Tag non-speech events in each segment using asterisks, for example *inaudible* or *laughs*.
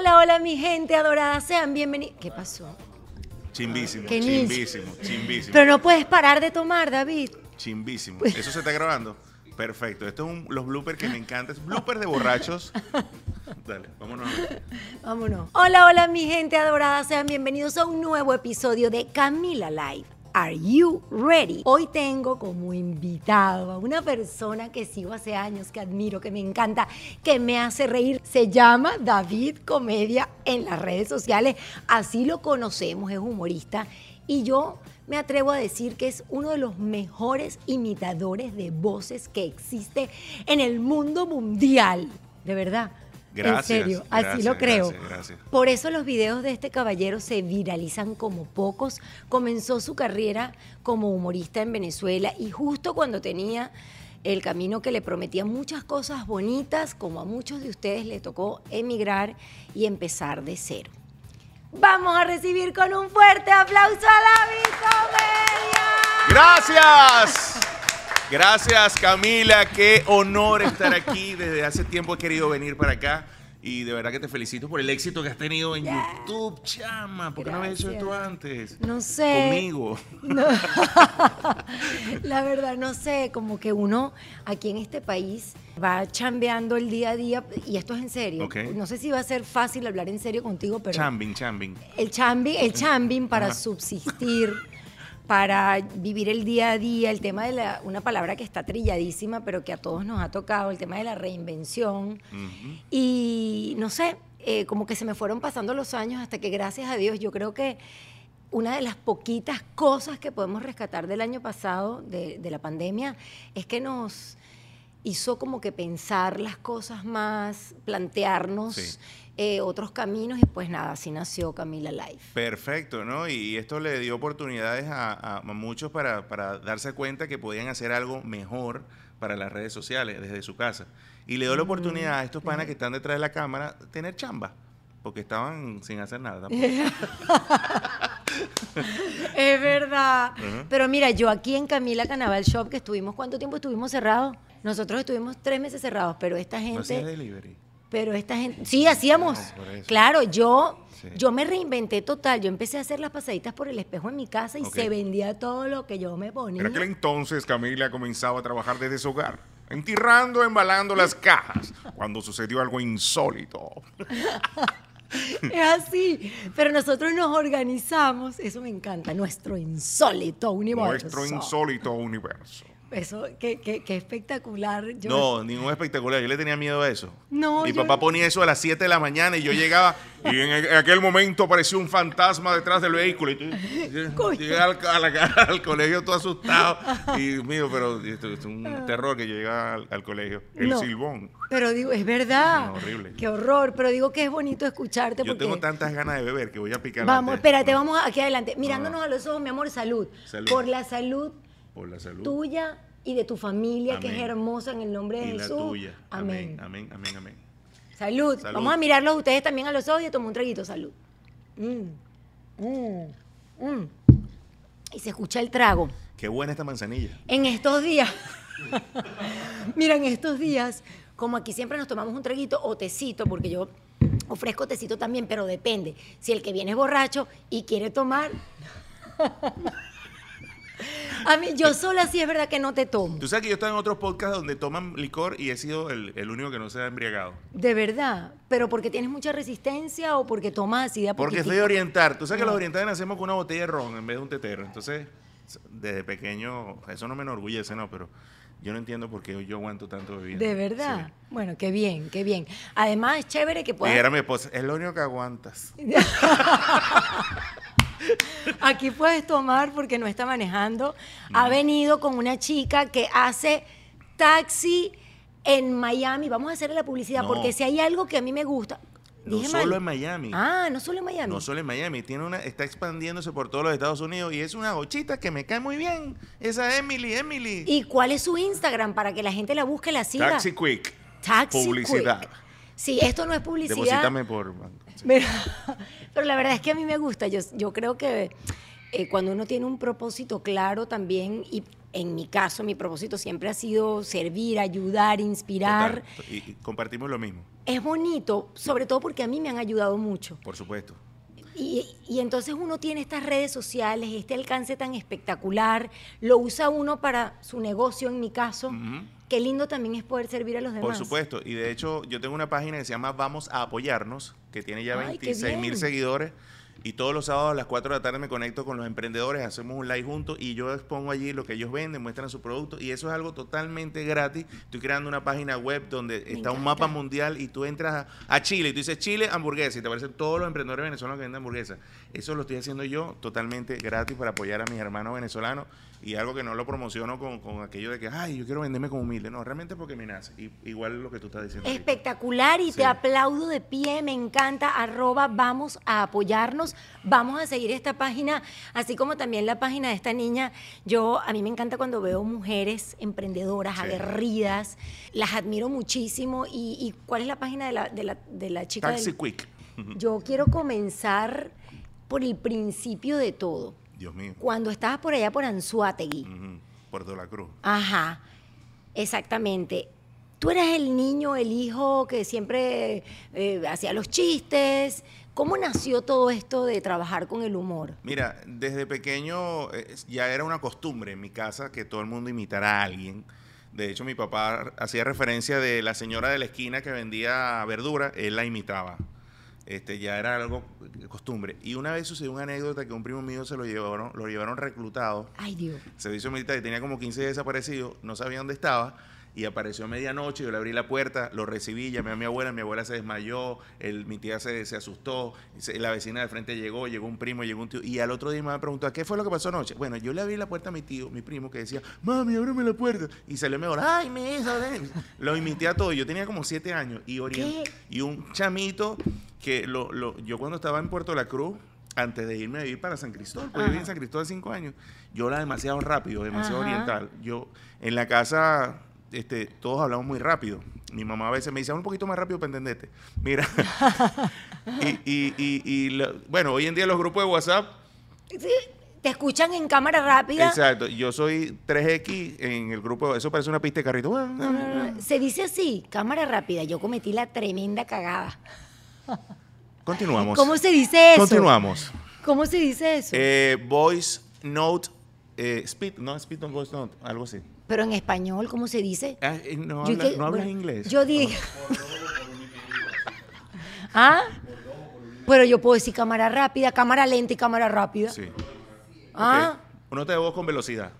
Hola, hola mi gente adorada, sean bienvenidos. ¿Qué pasó? Chimbísimo, ¿Qué chimbísimo, chimbísimo. Pero no puedes parar de tomar, David. Chimbísimo. ¿Eso se está grabando? Perfecto. Esto es un, los bloopers que me encantan. Es bloopers de borrachos. *laughs* Dale, vámonos. Vámonos. Hola, hola mi gente adorada, sean bienvenidos a un nuevo episodio de Camila Live. Are you ready? Hoy tengo como invitado a una persona que sigo hace años, que admiro, que me encanta, que me hace reír. Se llama David Comedia en las redes sociales. Así lo conocemos, es humorista. Y yo me atrevo a decir que es uno de los mejores imitadores de voces que existe en el mundo mundial. De verdad. Gracias, En serio, así gracias, lo creo. gracias, gracias. Por eso los videos de este caballero se viralizan como pocos. Comenzó su carrera como humorista en Venezuela y justo cuando tenía el camino que le prometía muchas cosas bonitas, como a muchos de ustedes le tocó emigrar y empezar de cero. Vamos a recibir con un fuerte aplauso a David Comedia. Gracias. Gracias, Camila. Qué honor estar aquí. Desde hace tiempo he querido venir para acá. Y de verdad que te felicito por el éxito que has tenido en. YouTube, chama. ¿Por qué no habías hecho esto antes? No sé. Conmigo. *laughs* No. La verdad, no sé, como que uno aquí en este país va chambeando el día a día, y esto es en serio. Ok. No sé si va a ser fácil hablar en serio contigo, pero Chambing, chambing. el chambing, el chambing para Ajá. subsistir, para vivir el día a día, el tema de la, una palabra que está trilladísima, pero que a todos nos ha tocado, el tema de la reinvención. Y no sé, eh, como que se me fueron pasando los años hasta que gracias a Dios yo creo que una de las poquitas cosas que podemos rescatar del año pasado, de, de la pandemia, es que nos hizo como que pensar las cosas más, plantearnos Sí. Eh, otros caminos y pues nada, así nació Camila Life. Perfecto, ¿no? Y esto le dio oportunidades a, a- muchos para, para darse cuenta que podían hacer algo mejor para las redes sociales desde su casa. Y le dio la oportunidad a estos panas que están detrás de la cámara tener chamba, porque estaban sin hacer nada. tampoco. *laughs* Es verdad. Ujú. Pero mira, yo aquí en Camila Canaval Shop, que estuvimos, ¿cuánto tiempo estuvimos cerrados? Nosotros estuvimos tres meses cerrados, pero esta No gente... delivery. Pero esta gente, sí, hacíamos. Eso. claro, yo, Sí. yo me reinventé total. Yo empecé a hacer las pasaditas por el espejo en mi casa y se vendía todo lo que yo me ponía. En aquel entonces Camila comenzaba a trabajar desde su hogar, entirrando, embalando las cajas, cuando sucedió algo insólito. Es así. Pero nosotros nos organizamos, eso me encanta, nuestro insólito universo. Nuestro insólito universo. Eso, qué, qué- qué espectacular. Yo- No, ningún espectacular. Yo le tenía miedo a eso. No, Mi yo- papá ponía eso a las 7 de la mañana y yo llegaba y en, aquel momento apareció un fantasma detrás del vehículo. Y tú- *laughs* Coño. llegué al, colegio todo asustado. Y mío, pero esto es un terror que yo llegaba al, al colegio. El No. silbón. Pero digo, es verdad. No, horrible. Qué horror. Pero digo que es bonito escucharte Yo porque. tengo tantas ganas de beber que voy a picar Vamos, espérate, vamos aquí adelante. Mirándonos a los ojos, mi amor, salud. Salud. Por la salud Por la salud. tuya y de tu familia, que es hermosa en el nombre de y la Jesús. tuya. Amén. Amén, amén, amén, amén. Salud. Salud. Vamos a mirarlos ustedes también a los ojos y tomar un traguito. Salud. Mm, mm, mm. Y se escucha el trago. Qué buena esta manzanilla. En estos días, *laughs* mira, en estos días, como aquí siempre nos tomamos un traguito o tecito, porque yo ofrezco tecito también, pero depende. Si el que viene es borracho y quiere tomar. *laughs* A mí, yo sola sí es verdad que no te tomo. Tú sabes que yo estaba en otros podcasts donde toman licor y he sido el, el único que no se ha embriagado. De verdad. Pero porque tienes mucha resistencia o porque tomas así de a Porque soy oriental. Tú sabes que los orientales nacemos con una botella de ron en vez de un tetero. Entonces, desde pequeño, eso no me enorgullece, ¿no? Pero yo no entiendo por qué yo aguanto tanto bebiendo. De verdad. Sí. Bueno, qué bien, qué bien. Además, es chévere que puedas. Dijera mi esposa, es lo único que aguantas. *laughs* Aquí puedes tomar porque no está manejando. Ha venido con una chica que hace taxi en Miami. Vamos a hacerle la publicidad No. porque si hay algo que a mí me gusta. No Dije solo mal. en Miami. Ah, no solo en Miami. No solo en Miami, tiene una, está expandiéndose por todos los Estados Unidos y es una gochita que me cae muy bien. Esa Emily, Emily. ¿Y cuál es su Instagram para que la gente la busque, la siga? Taxi Quick. Taxi Publicidad. Quick. Sí, esto no es publicidad. Deposítame por Pero, *laughs* pero la verdad es que a mí me gusta. Yo, yo creo que eh, cuando uno tiene un propósito claro también, y en mi caso, mi propósito siempre ha sido servir, ayudar, inspirar. Total. Y, y compartimos lo mismo, Es bonito, sobre todo porque a mí me han ayudado mucho. por supuesto. Y, y entonces uno tiene estas redes sociales, este alcance tan espectacular, lo usa uno para su negocio, en mi caso. Qué lindo también es poder servir a los demás. Por supuesto, y de hecho yo tengo una página que se llama Vamos a apoyarnos, que tiene ya Ay, qué 26 mil seguidores. Y todos los sábados a las 4 de la tarde me conecto con los emprendedores, hacemos un live juntos y yo expongo allí lo que ellos venden, muestran su producto y eso es algo totalmente gratis. Estoy creando una página web donde está un mapa mundial y tú entras a, a Chile y tú dices Chile hamburguesa y te aparecen todos los emprendedores venezolanos que venden hamburguesas. Eso lo estoy haciendo yo totalmente gratis para apoyar a mis hermanos venezolanos y algo que no lo promociono con, con aquello de que, ay, yo quiero venderme como humilde. No, realmente porque me nace. Y, igual lo que tú estás diciendo. ahorita. Espectacular y Sí. te aplaudo de pie, me encanta, arroba, vamos a apoyarnos, vamos a seguir esta página, así como también la página de esta niña. Yo, a mí me encanta cuando veo mujeres emprendedoras, Sí. aguerridas, las admiro muchísimo. ¿Y, y cuál es la página de la, de la, de la chica? Taxi del- Quick. Yo quiero comenzar por el principio de todo. Dios mío. Cuando estabas por allá por Anzuategui. Puerto La Cruz. Ajá, exactamente. Tú eras el niño, el hijo que siempre eh, hacía los chistes. ¿Cómo nació todo esto de trabajar con el humor? Mira, desde pequeño eh, ya era una costumbre en mi casa que todo el mundo imitara a alguien. De hecho, mi papá hacía referencia de la señora de la esquina que vendía verdura, él la imitaba. Este, ya era algo costumbre. Y una vez sucedió una anécdota que un primo mío se lo llevaron, lo llevaron reclutado Ay, Dios. servicio militar y tenía como 15 días desaparecido, no sabía dónde estaba y apareció a medianoche, yo le abrí la puerta, lo recibí, llamé a mi abuela, mi abuela se desmayó, el, mi tía se, se asustó, se- la vecina del frente llegó, llegó un primo, llegó un tío y al otro día me preguntó, ¿qué fue lo que pasó anoche? Bueno, yo le abrí la puerta a mi tío, mi primo, que decía, mami, ábreme la puerta y salió mejor, ay, mi ven". lo imité a todo, yo tenía como 7 años y, y un chamito que lo, lo- yo cuando estaba en Puerto La Cruz, antes de irme a vivir para San Cristóbal, porque yo viví en. San Cristóbal cinco años, yo era demasiado rápido, demasiado Ajá. oriental. Yo, en la casa, este, todos hablamos muy rápido. Mi mamá a veces me dice, "Habla un poquito más rápido para entenderte. Mira, *laughs* y, y- y- y lo- bueno, hoy en día los grupos de WhatsApp, Sí, te escuchan en cámara rápida. exacto, yo soy 3X en el grupo, eso parece una pista de carrito. No, no, no, Se dice así, cámara rápida. Yo cometí la tremenda cagada. Continuamos. ¿Cómo se dice eso? Continuamos. ¿Cómo se dice eso? Eh, voice Note, eh, Speed, no, Speed on Voice Note, algo así. Pero en español, ¿cómo se dice? Ah, eh, no, Yo habla- que- no hablas bueno, inglés. Yo digo. ¿Ah? Pero yo puedo decir cámara rápida, cámara lenta y cámara rápida. Sí. Ah, Ok. Un nota de voz con velocidad.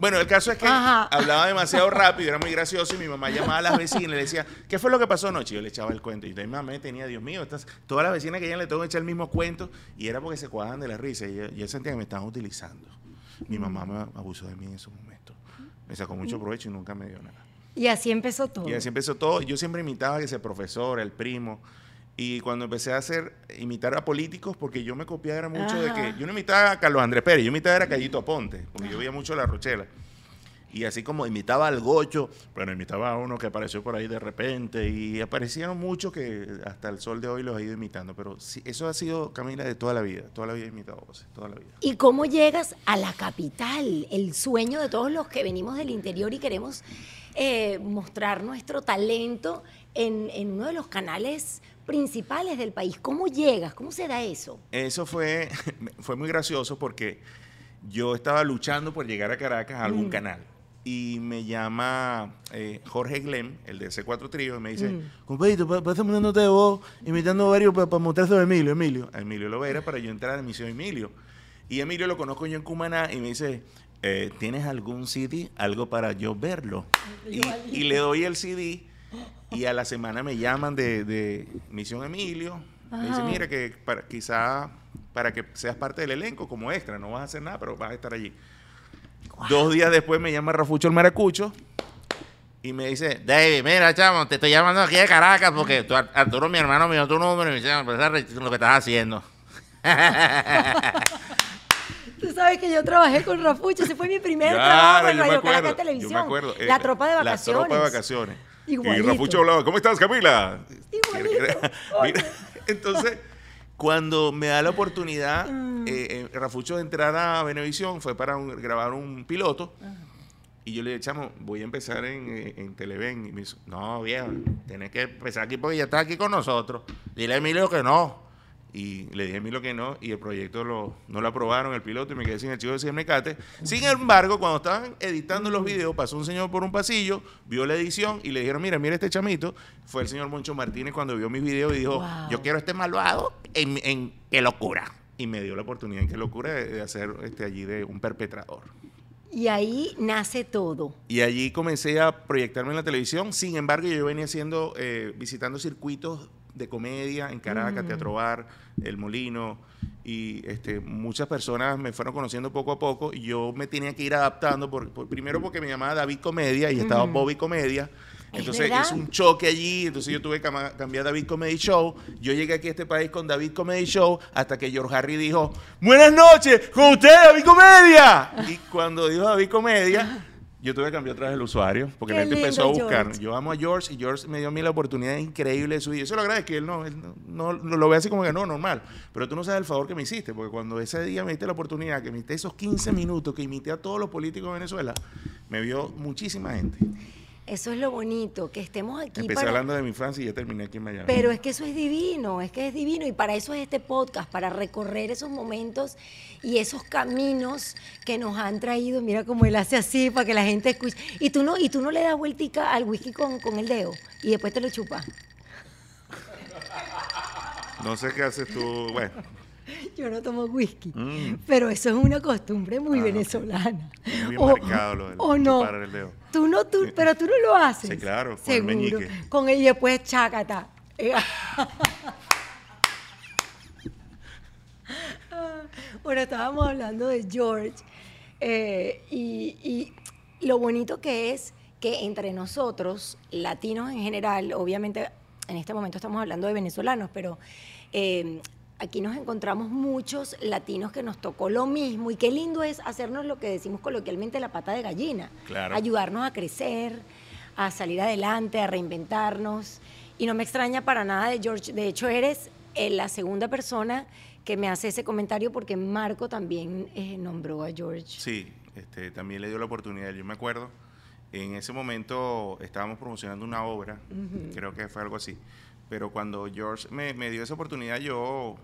Bueno, el caso es que Ajá. hablaba demasiado rápido, era muy gracioso y mi mamá llamaba a las vecinas y le decía, ¿qué fue lo que pasó anoche? Yo le echaba el cuento. Y mi mamá me tenía, Dios mío, estas, todas las vecinas que ella le tengo que echar el mismo cuento y era porque se cuajaban de la risa y yo, yo sentía que me estaban utilizando. Mi mamá me abusó de mí en esos momentos. Me sacó mucho provecho y nunca me dio nada. Y así empezó todo. Y así empezó todo. Yo siempre imitaba a ese profesor, el primo. Y cuando empecé a hacer, imitar a políticos, porque yo me copiaba mucho de que, yo no imitaba a Carlos Andrés Pérez, yo imitaba a Callito Aponte, porque yo veía mucho La Rochela. Y así como imitaba al Gocho, pero imitaba a uno que apareció por ahí de repente, y aparecieron muchos que hasta el sol de hoy los he ido imitando. Pero sí, eso ha sido, Camila, de toda la vida. Toda la vida he imitado voces, toda la vida. ¿Y cómo llegas a la capital? El sueño de todos los que venimos del interior y queremos eh, mostrar nuestro talento en, en uno de los canales principales del país. ¿Cómo llegas? ¿Cómo se da eso? Eso fue, *laughs* fue muy gracioso porque yo estaba luchando por llegar a Caracas a algún canal. Y me llama eh, Jorge Glem, el de C4 Trío, y me dice, compadrito, pa- pásame una nota de voz imitando a varios para mostrarse a Emilio, Emilio. A Emilio Lovera para yo entrar a la emisión Emilio. Y Emilio lo conozco yo en Cumaná y me dice, eh, ¿tienes algún CD? Algo para yo verlo. Y, y le doy el CD y a la semana me llaman de, de Misión Emilio. Me dice, mira, que para, quizá para que seas parte del elenco como extra, no vas a hacer nada, pero vas a estar allí. Dos días después me llama Rafucho el Maracucho y me dice, David, mira, chamo, te estoy llamando aquí de Caracas porque tu, Arturo, mi hermano, me dio tu número y me dice, lo que estás haciendo. *laughs* Tú sabes que yo trabajé con Rafucho, ese fue mi primer Claro, trabajo en Radio Caracas Televisión. yo me acuerdo. La tropa de vacaciones. La tropa de vacaciones. Igualito. Y Rafucho hablaba, ¿cómo estás, Camila? Igualito. *laughs* Mira, entonces, cuando me da la oportunidad, Mm. eh, eh, Rafucho de entrar a Venevisión, fue para un- grabar un piloto. Y yo le dije, chamo, voy a empezar en, eh, en Televen. Y me dice, no, viejo, tienes que empezar aquí porque ya estás aquí con nosotros. Dile a Emilio que no. Y le dije a Emilio que no, y el proyecto lo, no lo aprobaron, el piloto, y me quedé sin el chivo de Ciemecate. Sin embargo, cuando estaban editando los videos, pasó un señor por un pasillo, vio la edición y le dijeron, mira, mira este chamito. Fue el señor Moncho Martínez cuando vio mis videos y dijo, Wow. yo quiero este malvado en, en Qué Locura. Y me dio la oportunidad en Qué Locura de, de hacer este, allí de un perpetrador. Y ahí nace todo. Y allí comencé a proyectarme en la televisión. Sin embargo, yo venía haciendo, eh, visitando circuitos de comedia en Caracas, Teatro Bar, El Molino. Y este, muchas personas me fueron conociendo poco a poco. Y yo me tenía que ir adaptando. Por, por- primero porque me llamaba David Comedia y estaba Bobby Comedia. Es Entonces es un choque allí. Entonces yo tuve que cambiar David Comedy Show. Yo llegué aquí a este país con David Comedy Show hasta que George Harry dijo: Buenas noches, con usted, David Comedia. Y cuando dijo David Comedia, yo tuve que cambiar otra vez el usuario porque Qué la gente empezó a buscar. George. Yo amo a George y George me dio a mí la oportunidad increíble de subir. Yo se lo agradezco, él no, él no, no- no lo ve así como que no, normal. Pero tú no sabes el favor que me hiciste, porque cuando ese día me diste la oportunidad, que me diste esos 15 minutos, que imité a todos los políticos de Venezuela, me vio muchísima gente. Eso es lo bonito, que estemos aquí Empecé para... hablando de mi Francia y ya terminé aquí en Miami. Pero es que eso es divino, es que es divino y para eso es este podcast, para recorrer esos momentos y esos caminos que nos han traído. Mira cómo él hace así para que la gente escuche. Y tú no, y tú no le das vueltica al whisky con, con el dedo y después te lo chupas. No sé qué haces tú. Bueno, *laughs* Yo no tomo whisky, Mm. pero eso es una costumbre muy Ah, venezolana. Muy *laughs* O- marcado lo del o no. el dedo. Tú no, tú, pero tú no lo haces. Sí, claro, con el Seguro. meñique. Con el y después chácata. *laughs* bueno, estábamos hablando de George eh, y, y lo bonito que es que entre nosotros, latinos en general, obviamente en este momento estamos hablando de venezolanos, pero eh, aquí nos encontramos muchos latinos que nos tocó lo mismo y qué lindo es hacernos lo que decimos coloquialmente la pata de gallina, Claro. ayudarnos a crecer, a salir adelante, a reinventarnos. Y no me extraña para nada de George, de hecho eres eh, la segunda persona que me hace ese comentario porque Marco también eh, nombró a George. Sí, este, también le dio la oportunidad. Yo me acuerdo, en ese momento estábamos promocionando una obra, creo que fue algo así. Pero cuando George me, me dio esa oportunidad, yo,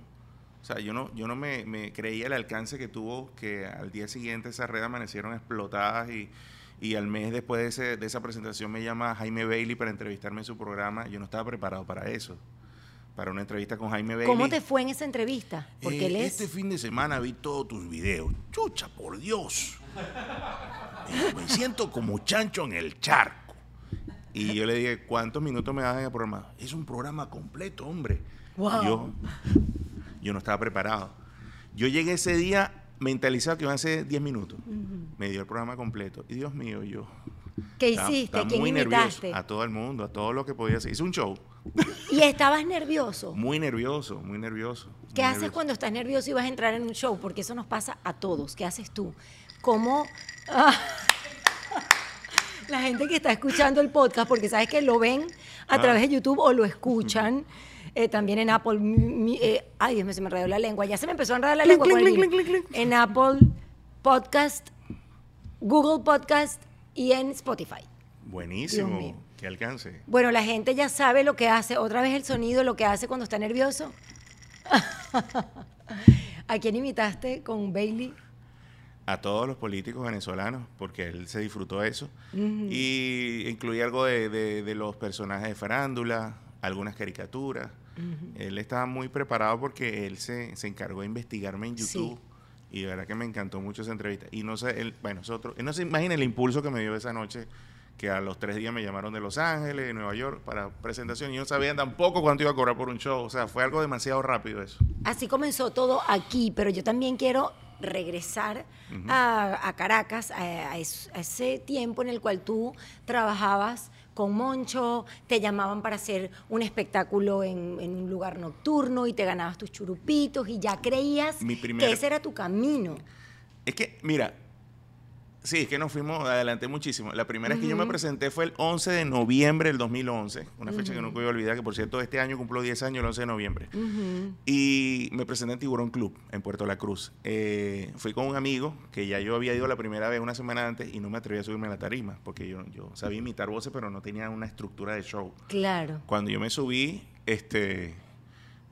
o sea, yo no, yo no me, me creía el alcance que tuvo, que al día siguiente esas redes amanecieron explotadas y, y al mes después de, ese- de esa presentación me llama Jaime Bailey para entrevistarme en su programa. Yo no estaba preparado para eso, para una entrevista con Jaime Bailey. ¿Cómo te fue en esa entrevista? Porque Eh, él es... Este fin de semana vi todos tus videos. Chucha, por Dios. Me siento como chancho en el charco. Y yo le dije, ¿cuántos minutos me das en el programa? Es un programa completo, hombre. Wow. Yo, yo no estaba preparado. Yo llegué ese día mentalizado que iban a ser 10 minutos. Me dio el programa completo. Y Dios mío, yo. ¿Qué estaba- hiciste? estaba ¿Quién muy nervioso. A todo el mundo, a todo lo que podía hacer. Hice un show. *laughs* Y estabas nervioso. Muy nervioso, muy nervioso. ¿Qué muy haces nervioso. cuando estás nervioso y vas a entrar en un show? Porque eso nos pasa a todos. ¿Qué haces tú? ¿Cómo? Ah. *laughs* La gente que está escuchando el podcast, porque sabes que lo ven a Ah. través de YouTube o lo escuchan *laughs* eh, también en Apple. mi- eh, ay, Dios mío, se me enredó la lengua. Ya se me empezó a enredar la lengua. hilo. En Apple Podcast, Google Podcast y en Spotify. Buenísimo. Que alcance. Bueno, la gente ya sabe lo que hace. Otra vez el sonido, lo que hace cuando está nervioso. *laughs* ¿A quién imitaste con Bailey? a todos los políticos venezolanos, porque él se disfrutó eso. Y incluía algo de, de- de los personajes de farándula, algunas caricaturas. Él estaba muy preparado porque él se, se encargó de investigarme en Sí. YouTube. Y de verdad que me encantó mucho esa entrevista. Y no sé, él, bueno, nosotros, él no se imagina el impulso que me dio esa noche, que a los tres días me llamaron de Los Ángeles, de Nueva York, para presentación. Y yo no sabía tampoco cuánto iba a cobrar por un show. O sea, fue algo demasiado rápido eso. Así comenzó todo aquí, pero yo también quiero regresar a, a Caracas, a, a es- a ese tiempo en el cual tú trabajabas con Moncho, te llamaban para hacer un espectáculo en, en un lugar nocturno y te ganabas tus churupitos y ya creías primer- que ese era tu camino. Es que, mira, sí, es que nos fuimos adelante muchísimo. La primera vez que yo me presenté fue el 11 de noviembre del 2011, una fecha que nunca voy a olvidar, que por cierto este año cumplo 10 años, el 11 de noviembre. Y me presenté en Tiburón Club, en Puerto La Cruz. Eh, fui con un amigo, que ya yo había ido la primera vez una semana antes y no me atreví a subirme a la tarima, porque yo, yo sabía imitar voces, pero no tenía una estructura de show. Claro. Cuando yo me subí, este,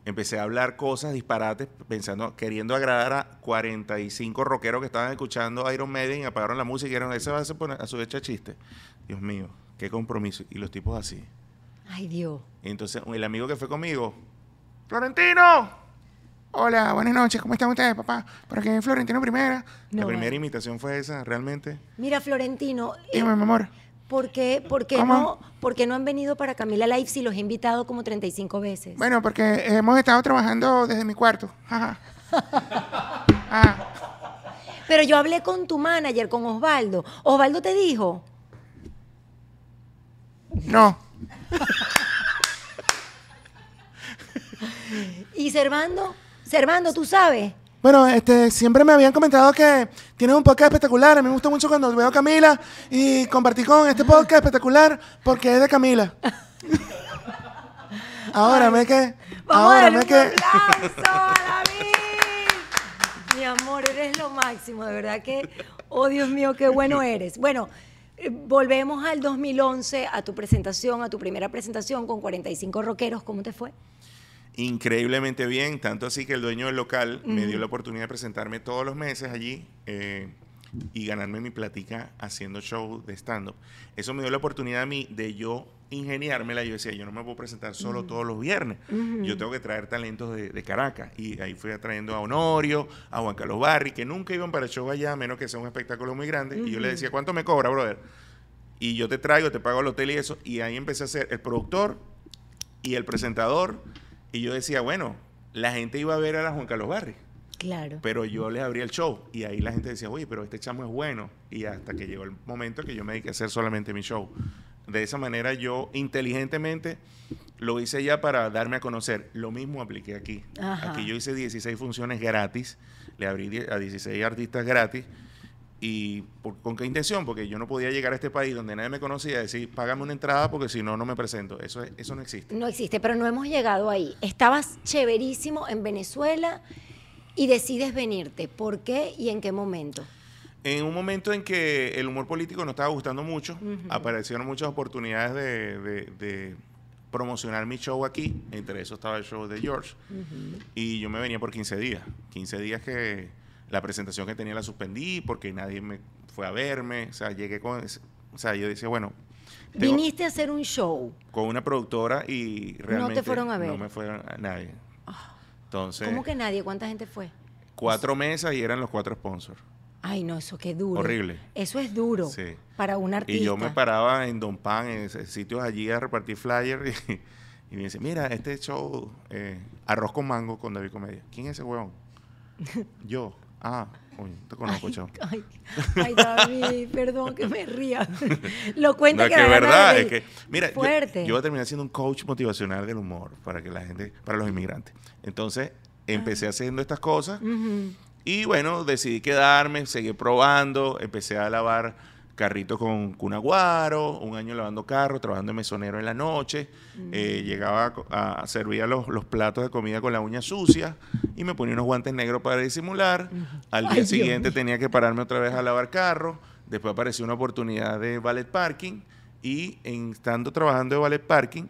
empecé a hablar cosas disparates, pensando, queriendo agradar a 45 rockeros que estaban escuchando Iron Maiden y apagaron la música y dijeron, ese va a, ser poner- a su hecha chiste. Dios mío, qué compromiso. Y los tipos así. Ay, Dios. Y entonces el amigo que fue conmigo, Florentino. Hola, buenas noches, ¿cómo están ustedes, papá? Por aquí Florentino Primera. No, la primera vale. imitación fue esa, realmente. Mira, Florentino, eh, Dime, mi amor. ¿Por qué, por, qué no, por qué no han venido para Camila Live si los he invitado como 35 veces? Bueno, porque hemos estado trabajando desde mi cuarto. Ajá. Pero yo hablé con tu manager, con Osvaldo. Osvaldo te dijo. no. ¿Y Servando? Servando, tú sabes. Bueno, este, siempre me habían comentado que tienes un podcast espectacular. A mí me gusta mucho cuando veo a Camila y compartí con este podcast espectacular porque es de Camila. *laughs* Ahora me que. Vamos a Ahora darle me un que. aplauso a *laughs* David. Mi amor, eres lo máximo, de verdad que, oh Dios mío, qué bueno eres. Bueno, eh, volvemos al 2011, a tu presentación, a tu primera presentación con 45 rockeros, ¿cómo te fue? Increíblemente bien, tanto así que el dueño del local me dio la oportunidad de presentarme todos los meses allí eh, y ganarme mi platica haciendo show de stand-up. Eso me dio la oportunidad a mí de yo ingeniármela. Yo decía, yo no me puedo presentar solo todos los viernes. Yo tengo que traer talentos de, de Caracas. Y ahí fui trayendo a Honorio, a Juan Carlos Barri, que nunca iban para el show allá, a menos que sea un espectáculo muy grande. Y yo le decía, ¿cuánto me cobra, brother? Y yo te traigo, te pago el hotel y eso. Y ahí empecé a ser el productor y el presentador. Y yo decía, bueno, la gente iba a ver a la Juan Carlos Barri, Claro. pero yo les abría el show. Y ahí la gente decía, oye, pero este chamo es bueno. Y hasta que llegó el momento que yo me dediqué a hacer solamente mi show. De esa manera yo inteligentemente lo hice ya para darme a conocer. Lo mismo apliqué aquí. Ajá. Aquí yo hice 16 funciones gratis, le abrí a 16 artistas gratis. ¿Y por- con qué intención? Porque yo no podía llegar a este país donde nadie me conocía y decir, págame una entrada porque si no, no me presento. Eso, es- eso no existe. No existe, pero no hemos llegado ahí. Estabas chéverísimo en Venezuela y decides venirte. ¿Por qué y en qué momento? En un momento en que el humor político no estaba gustando mucho, aparecieron muchas oportunidades de, de- de promocionar mi show aquí. Entre eso estaba el show de George. Y yo me venía por 15 días. 15 días que la presentación que tenía la suspendí porque nadie me fue a verme. O sea, llegué con... O sea, yo decía, bueno... Viniste a hacer un show. con una productora y realmente fueron a ver? No me fueron a nadie. Entonces, ¿Cómo que nadie? ¿Cuánta gente fue? cuatro mesas y eran los cuatro sponsors. Ay, no, eso qué duro. Horrible. Eso es duro Sí. para un artista. Y yo me paraba en Don Pan, en sitios allí a repartir flyers y, *laughs* y me dice, mira, este show, eh, Arroz con Mango con David Comedia. ¿Quién es ese huevón? *laughs* yo. Ah, coño, te conozco, Ay, chavo. ay, ay, David, *laughs* perdón que me ría. Lo No, es que es verdad, es que, mira, yo, Fuerte. yo voy a terminar siendo un coach motivacional del humor para que la gente, para los inmigrantes. Entonces, empecé haciendo estas cosas y bueno, decidí quedarme, seguí probando, empecé a lavar carritos con cunaguaro, un año lavando carros, trabajando de mesonero en la noche, eh, llegaba a servir los, los platos de comida con la uña sucia y me ponía unos guantes negros para disimular. Al Ay, día siguiente tenía que pararme otra vez a lavar carros, después apareció una oportunidad de ballet parking y en, estando trabajando de ballet parking,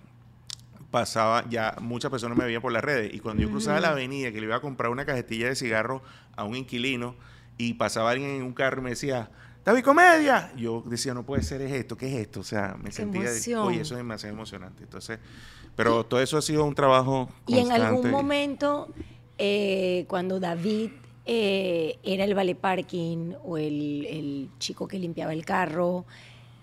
pasaba, ya muchas personas me veían por las redes. Y cuando yo cruzaba la avenida, que le iba a comprar una cajetilla de cigarros a un inquilino, y pasaba alguien en un carro y me decía, David Comedia. Yo decía, no puede ser es esto, ¿qué es esto? O sea, me sentía, emoción. oye, eso es demasiado emocionante. Entonces, pero todo eso ha sido un trabajo Y en algún constante. momento, eh, cuando David eh, era el vale parking o el, el chico que limpiaba el carro,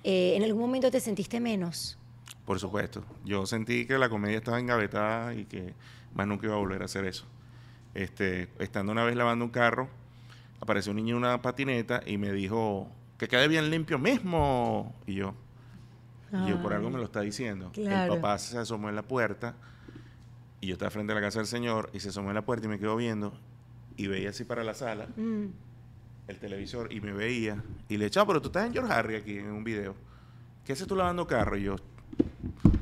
eh, ¿en algún momento te sentiste menos? Por supuesto. Yo sentí que la comedia estaba engavetada y que más nunca iba a volver a hacer eso. Este, estando una vez lavando un carro, apareció un niño en una patineta y me dijo que quede bien limpio mismo. Y yo, y yo por algo me lo está diciendo. Claro. El papá se asomó en la puerta y yo estaba frente a la casa del señor y se asomó en la puerta y me quedó viendo y veía así para la sala Mm. el televisor y me veía y le echaba, pero tú estás en George Harry aquí en un video. ¿Qué haces tú lavando carro? Y yo,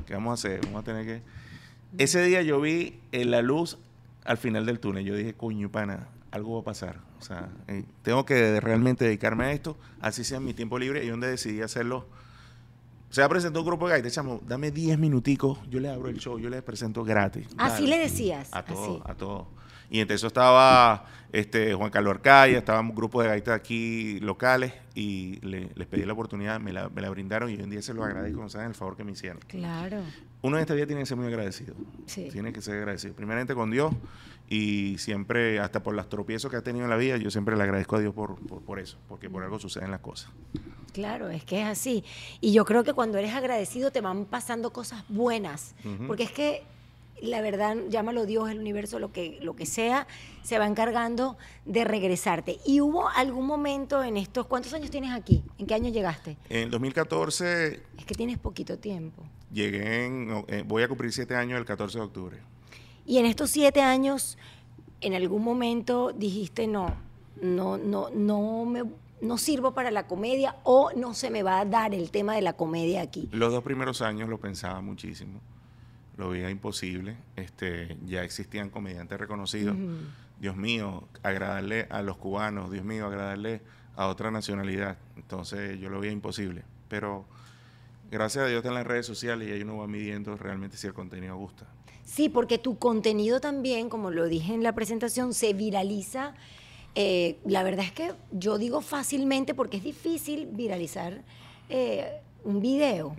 ¿qué vamos a hacer? Vamos a tener que... Ese día yo vi eh, la luz al final del túnel. Yo dije, coño, pana, algo va a pasar. O sea, eh, tengo que realmente dedicarme a esto, así sea en mi tiempo libre, y donde decidí hacerlo. Se presentó un grupo de gaitas, chamo, dame 10 minuticos, yo le abro el show, yo les presento gratis. Así Dale. le decías. A todo, así. a todo. Y entre eso estaba este, Juan Carlos Arcaya, estaba un grupo de gaitas aquí locales y le- les pedí la oportunidad, me la, me la brindaron y hoy en día se los agradezco, no saben el favor que me hicieron. Claro. Uno en esta vida tiene que ser muy agradecido. Sí. Tiene que ser agradecido. Primeramente con Dios y siempre, hasta por los tropiezos que ha tenido en la vida, yo siempre le agradezco a Dios por, por, por eso, porque por algo suceden las cosas. Claro, es que es así. Y yo creo que cuando eres agradecido te van pasando cosas buenas. Porque es que la verdad, llámalo Dios, el universo, lo que, lo que sea, se va encargando de regresarte. ¿Y hubo algún momento en estos, cuántos años tienes aquí? ¿En qué año llegaste? En el 2014 Es que tienes poquito tiempo. llegué, en, eh, voy a cumplir siete años el 14 de octubre. Y en estos siete años, en algún momento dijiste, no, no, no, no me no sirvo para la comedia o no se me va a dar el tema de la comedia aquí. Los dos primeros años lo pensaba muchísimo, lo veía imposible. Este, ya existían comediantes reconocidos. Dios mío, agradarle a los cubanos, Dios mío, agradarle a otra nacionalidad. Entonces yo lo veía imposible. Pero gracias a Dios está en las redes sociales y ahí uno va midiendo realmente si el contenido gusta. Sí, porque tu contenido también, como lo dije en la presentación, se viraliza. Eh, la verdad es que yo digo fácilmente porque es difícil viralizar eh, un video.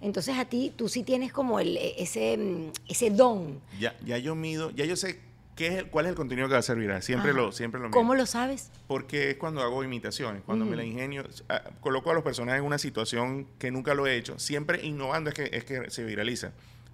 Entonces a ti, tú sí tienes como el, ese, mm, ese don. ya, ya yo mido, ya yo sé qué es el- cuál es el contenido que va a ser viral. Siempre Ajá. lo, siempre lo mido. ¿Cómo lo sabes? Porque es cuando hago imitaciones, cuando me la ingenio, ah, coloco a los personajes en una situación que nunca lo he hecho, siempre innovando es que, es que se viraliza.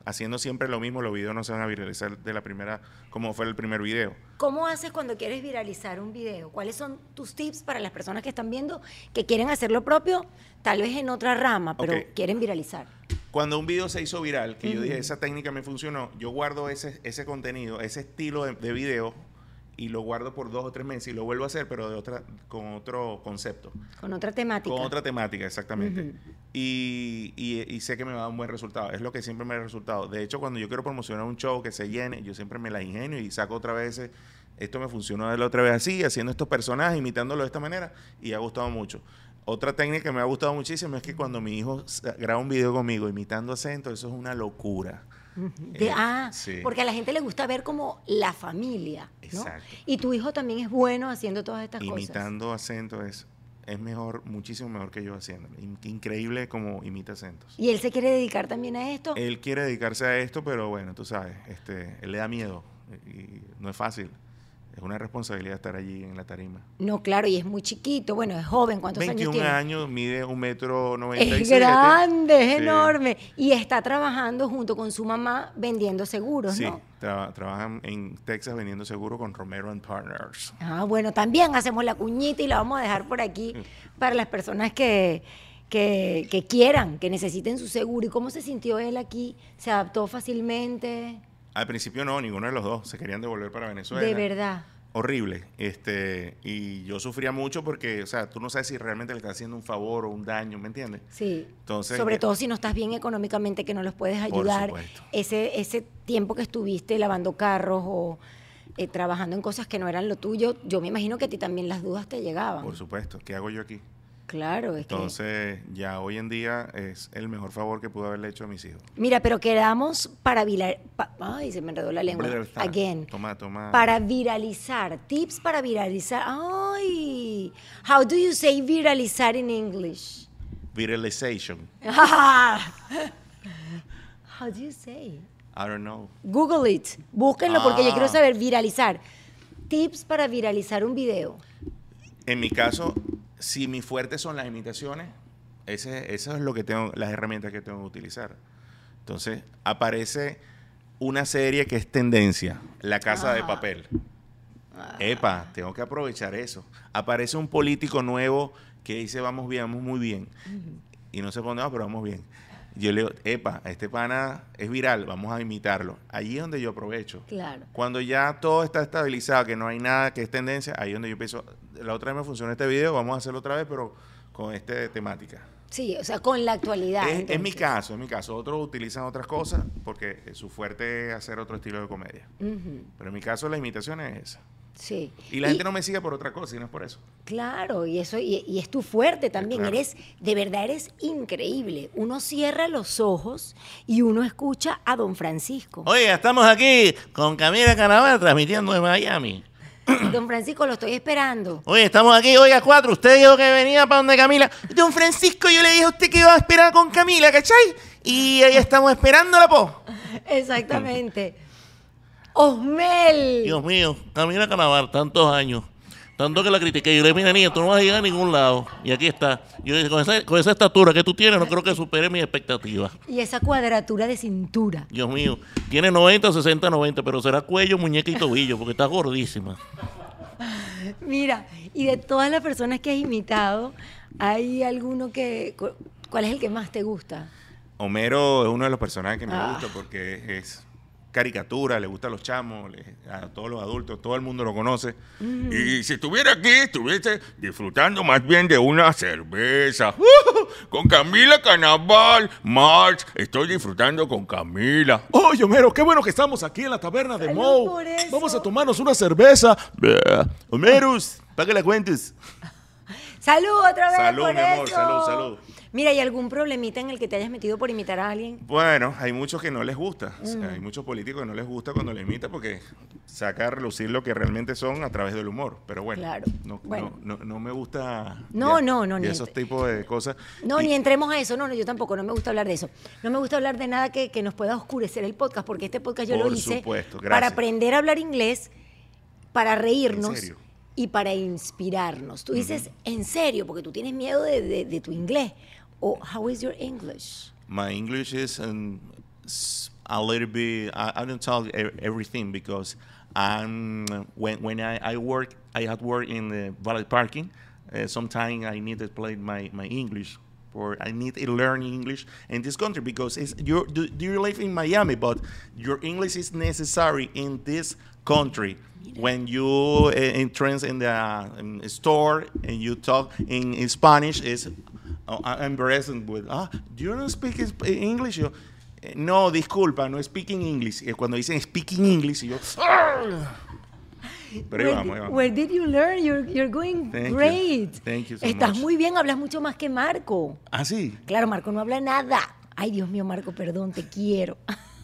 Haciendo siempre lo mismo, los videos no se van a viralizar de la primera, como fue el primer video. ¿Cómo haces cuando quieres viralizar un video? ¿Cuáles son tus tips para las personas que están viendo que quieren hacer lo propio, tal vez en otra rama, pero quieren viralizar? Cuando un video se hizo viral, que yo dije, esa técnica me funcionó, yo guardo ese, ese contenido, ese estilo de, de video y lo guardo por dos o tres meses y lo vuelvo a hacer, pero de otra, con otro concepto. Con otra temática. Con otra temática, exactamente. y, y- y sé que me va a dar un buen resultado. Es lo que siempre me da resultado. De hecho, cuando yo quiero promocionar un show que se llene, yo siempre me la ingenio y saco otra vez ese- Esto me funcionó de la otra vez así, haciendo estos personajes, imitándolo de esta manera, y ha gustado mucho. Otra técnica que me ha gustado muchísimo es que cuando mi hijo graba un video conmigo imitando acento, eso es una locura. De- Eh, ah, sí. porque a la gente le gusta ver como la familia, ¿no? Exacto. Y tu hijo también es bueno haciendo todas estas cosas. Imitando acento es, es mejor, muchísimo mejor que yo haciendo. In- Increíble como imita acentos. ¿Y él se quiere dedicar también a esto? Él quiere dedicarse a esto, pero bueno, tú sabes, este, él le da miedo y no es fácil. Es una responsabilidad estar allí en la tarima. No, claro, y es muy chiquito. Bueno, es joven. ¿Cuántos años 21 tiene? años, mide un metro noventa Es grande, es Sí. enorme. Y está trabajando junto con su mamá vendiendo seguros, Sí, ¿no? traba- trabajan en Texas vendiendo seguro con Romero and Partners. Ah, bueno, también hacemos la cuñita y la vamos a dejar por aquí *laughs* para las personas que, que, que quieran, que necesiten su seguro. ¿Y cómo se sintió él aquí? ¿Se adaptó fácilmente? Al principio no, ninguno de los dos se querían devolver para Venezuela. De verdad. Horrible. Este, y yo sufría mucho porque, o sea, tú no sabes si realmente le estás haciendo un favor o un daño, ¿me entiendes? Sí. Entonces, Sobre eh, todo si no estás bien económicamente, que no los puedes Por ayudar. supuesto. Ese, ese tiempo que estuviste lavando carros o eh, trabajando en cosas que no eran lo tuyo, yo me imagino que a ti también las dudas te llegaban. Por supuesto, ¿qué hago yo aquí? Claro, es que... Entonces, ya hoy en día es el mejor favor que pude haberle hecho a mis hijos. Mira, pero quedamos para virar... ay, se me enredó la lengua. Viralizar. Again. Toma, toma. Para viralizar. Tips para viralizar. Ay. How do you say viralizar in English? Viralization. *laughs* How do you say? I don't know. Google it. Búsquenlo porque yo Ah. quiero saber viralizar. Tips para viralizar un video. En mi caso, si mi fuerte son las imitaciones, ese, eso es lo que tengo, las herramientas que tengo que utilizar. Entonces, aparece una serie que es tendencia, La Casa de Ah. Papel. Epa, tengo que aprovechar eso. Aparece un político nuevo que dice vamos bien, vamos muy bien. Y no sé por dónde va, pero vamos bien. Yo le digo, epa, este pana es viral, vamos a imitarlo. Allí es donde yo aprovecho. Claro. Cuando ya todo está estabilizado, que no hay nada que es tendencia, ahí es donde yo pienso, la otra vez me funcionó este video, vamos a hacerlo otra vez, pero con esta temática. Sí, o sea, con la actualidad. Es, es mi caso, es mi caso. Otros utilizan otras cosas porque su fuerte es hacer otro estilo de comedia. Pero en mi caso la imitación es esa. Sí. Y la gente no me sigue por otra cosa, y no es por eso. Claro, y eso y, y es tu fuerte también. claro. Eres, de verdad eres increíble. Uno cierra los ojos y uno escucha a Don Francisco. Oye, estamos aquí con Camila Canaval transmitiendo de Miami. *coughs* Don Francisco, lo estoy esperando. Oye, estamos aquí, oiga, cuatro. Usted dijo que venía para donde Camila. Don Francisco, yo le dije a usted que iba a esperar con Camila, ¿cachai? Y ahí estamos esperándola, po. *laughs* Exactamente. Osmel. Dios mío, Camila Canaval, tantos años. Tanto que la critiqué. Yo le dije, mira, niña, tú no vas a llegar a ningún lado. Y aquí está. Yo le dije, con esa, con esa estatura que tú tienes, no creo que supere mis expectativas. Y esa cuadratura de cintura. Dios mío, tiene 90, 60, 90, pero será cuello, muñeca y tobillo, porque está gordísima. Mira, y de todas las personas que has imitado, ¿hay alguno que... cu- ¿Cuál es el que más te gusta? Homero es uno de los personajes que me Ah. gusta porque es caricatura, le gusta a los chamos, le- a todos los adultos, todo el mundo lo conoce. Y si estuviera aquí, estuviese disfrutando más bien de una cerveza. ¡Uh! *laughs* Con Camila Canaval. March, estoy disfrutando con Camila. Oye, Homero, qué bueno que estamos aquí en la taberna de eso. Vamos a tomarnos una cerveza. Homerus, para que la cuentes. *laughs* ¡Salud otra vez Salud, por mi amor, eso! salud, salud. Mira, ¿hay algún problemita en el que te hayas metido por imitar a alguien? Bueno, hay muchos que no les gusta. O sea, Mm. hay muchos políticos que no les gusta cuando le imita porque saca a relucir lo que realmente son a través del humor. Pero bueno, Claro. No, Bueno. no, no, no me gusta. No, ya- no, no, ni esos tipos de cosas. No, Y- ni entremos a eso. No, no, yo tampoco. No me gusta hablar de eso. No me gusta hablar de nada que, que nos pueda oscurecer el podcast, porque este podcast yo lo hice supuesto, para aprender a hablar inglés, para reírnos serio? Y para inspirarnos. Tú dices, en serio, porque tú tienes miedo de, de- de tu inglés. O, how is your English? My English is um, a little bit. I, I don't talk everything because I'm when when I, I work I had work in the valet parking. Uh, sometimes I need to play my, my English or I need to learn English in this country because it's you do you live in Miami but your English is necessary in this country. When you uh, entrance in the um, store and you talk in, in Spanish, is Oh, I'm embarrassed with, ah, do you not speak is- English? Yo, "Eh, no, disculpa, no speaking English. Y cuando dicen speaking English, yo, "Ah". pero ahí Where, vamos, ahí vamos. where did you learn? You're, you're going Thank you. great. Thank you so Estás much. muy bien, hablas mucho más que Marco. Ah, sí. Claro, Marco no habla nada. Ay, Dios mío, Marco, perdón, te quiero.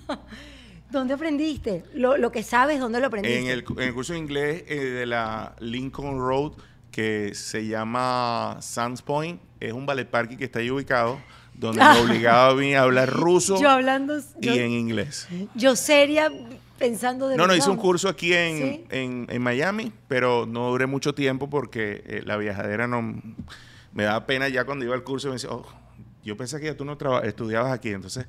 *laughs* ¿Dónde aprendiste? Lo, lo que sabes, ¿dónde lo aprendiste? En el, cu- en el curso de inglés eh, de la Lincoln Road, que se llama Sands Point, es un ballet parking que está ahí ubicado, donde me *laughs* obligaba a mí a hablar ruso Yo hablando, y yo, en inglés. yo seria, pensando de No, no, hice un curso aquí en, Sí. en, en Miami, pero no duré mucho tiempo porque eh, la viajadera no... Me daba pena ya cuando iba al curso, me decía, oh, yo pensé que ya tú no estudiabas aquí, entonces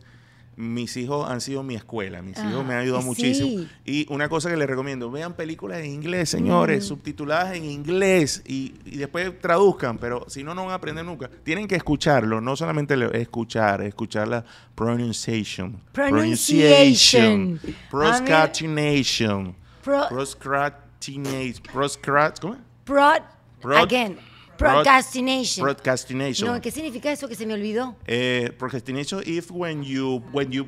mis hijos han sido mi escuela, mis Ah, hijos me han ayudado sí. muchísimo. Y una cosa que les recomiendo, vean películas en inglés, señores, Mm. subtituladas en inglés y, y después traduzcan, pero si no, no van a aprender nunca. Tienen que escucharlo, no solamente le- escuchar, escuchar la pronunciation. Pronunciation. Proscatination. Pro- Proscratination. Proscrat, ¿Cómo? Prod, Prod- again, prod- procrastination. Procrastination. no, ¿qué significa eso que se me olvidó? Eh, procrastination if when you when you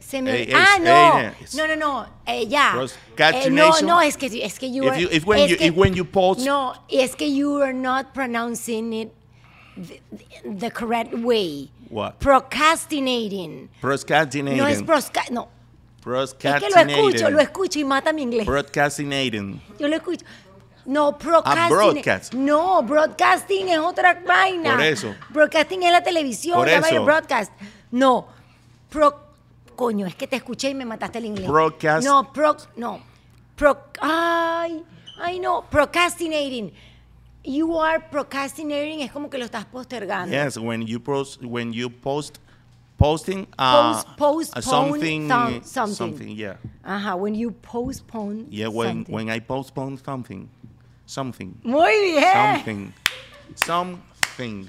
Se me Eh, ah, no. no, no, no. Eh, ya. Eh, no, no, es que es que you If are- you- if when es you- que- if when you post- No, es que you are not pronouncing it the, the correct way. What? Procrastinating. procrastinating. No es prosca no. Es que lo procrastinating. escucho, lo escucho y mata mi inglés. Procrastinating. Yo lo escucho. No, procrasting. broadcast. No, broadcasting es otra vaina. Por eso. Broadcasting es la televisión, Por la vaina, broadcast. No. Pro, coño, es que te escuché y me mataste el inglés. Broadcast. No, pro, no. Pro, ay, ay no, procrastinating. You are procrastinating, es como que lo estás postergando. Yes, when you post when you post posting uh, Post- postpone uh, something some- something. yeah. Ajá, when you postpone Yeah, when something. when I postpone something. Something. Muy bien. Something. Something.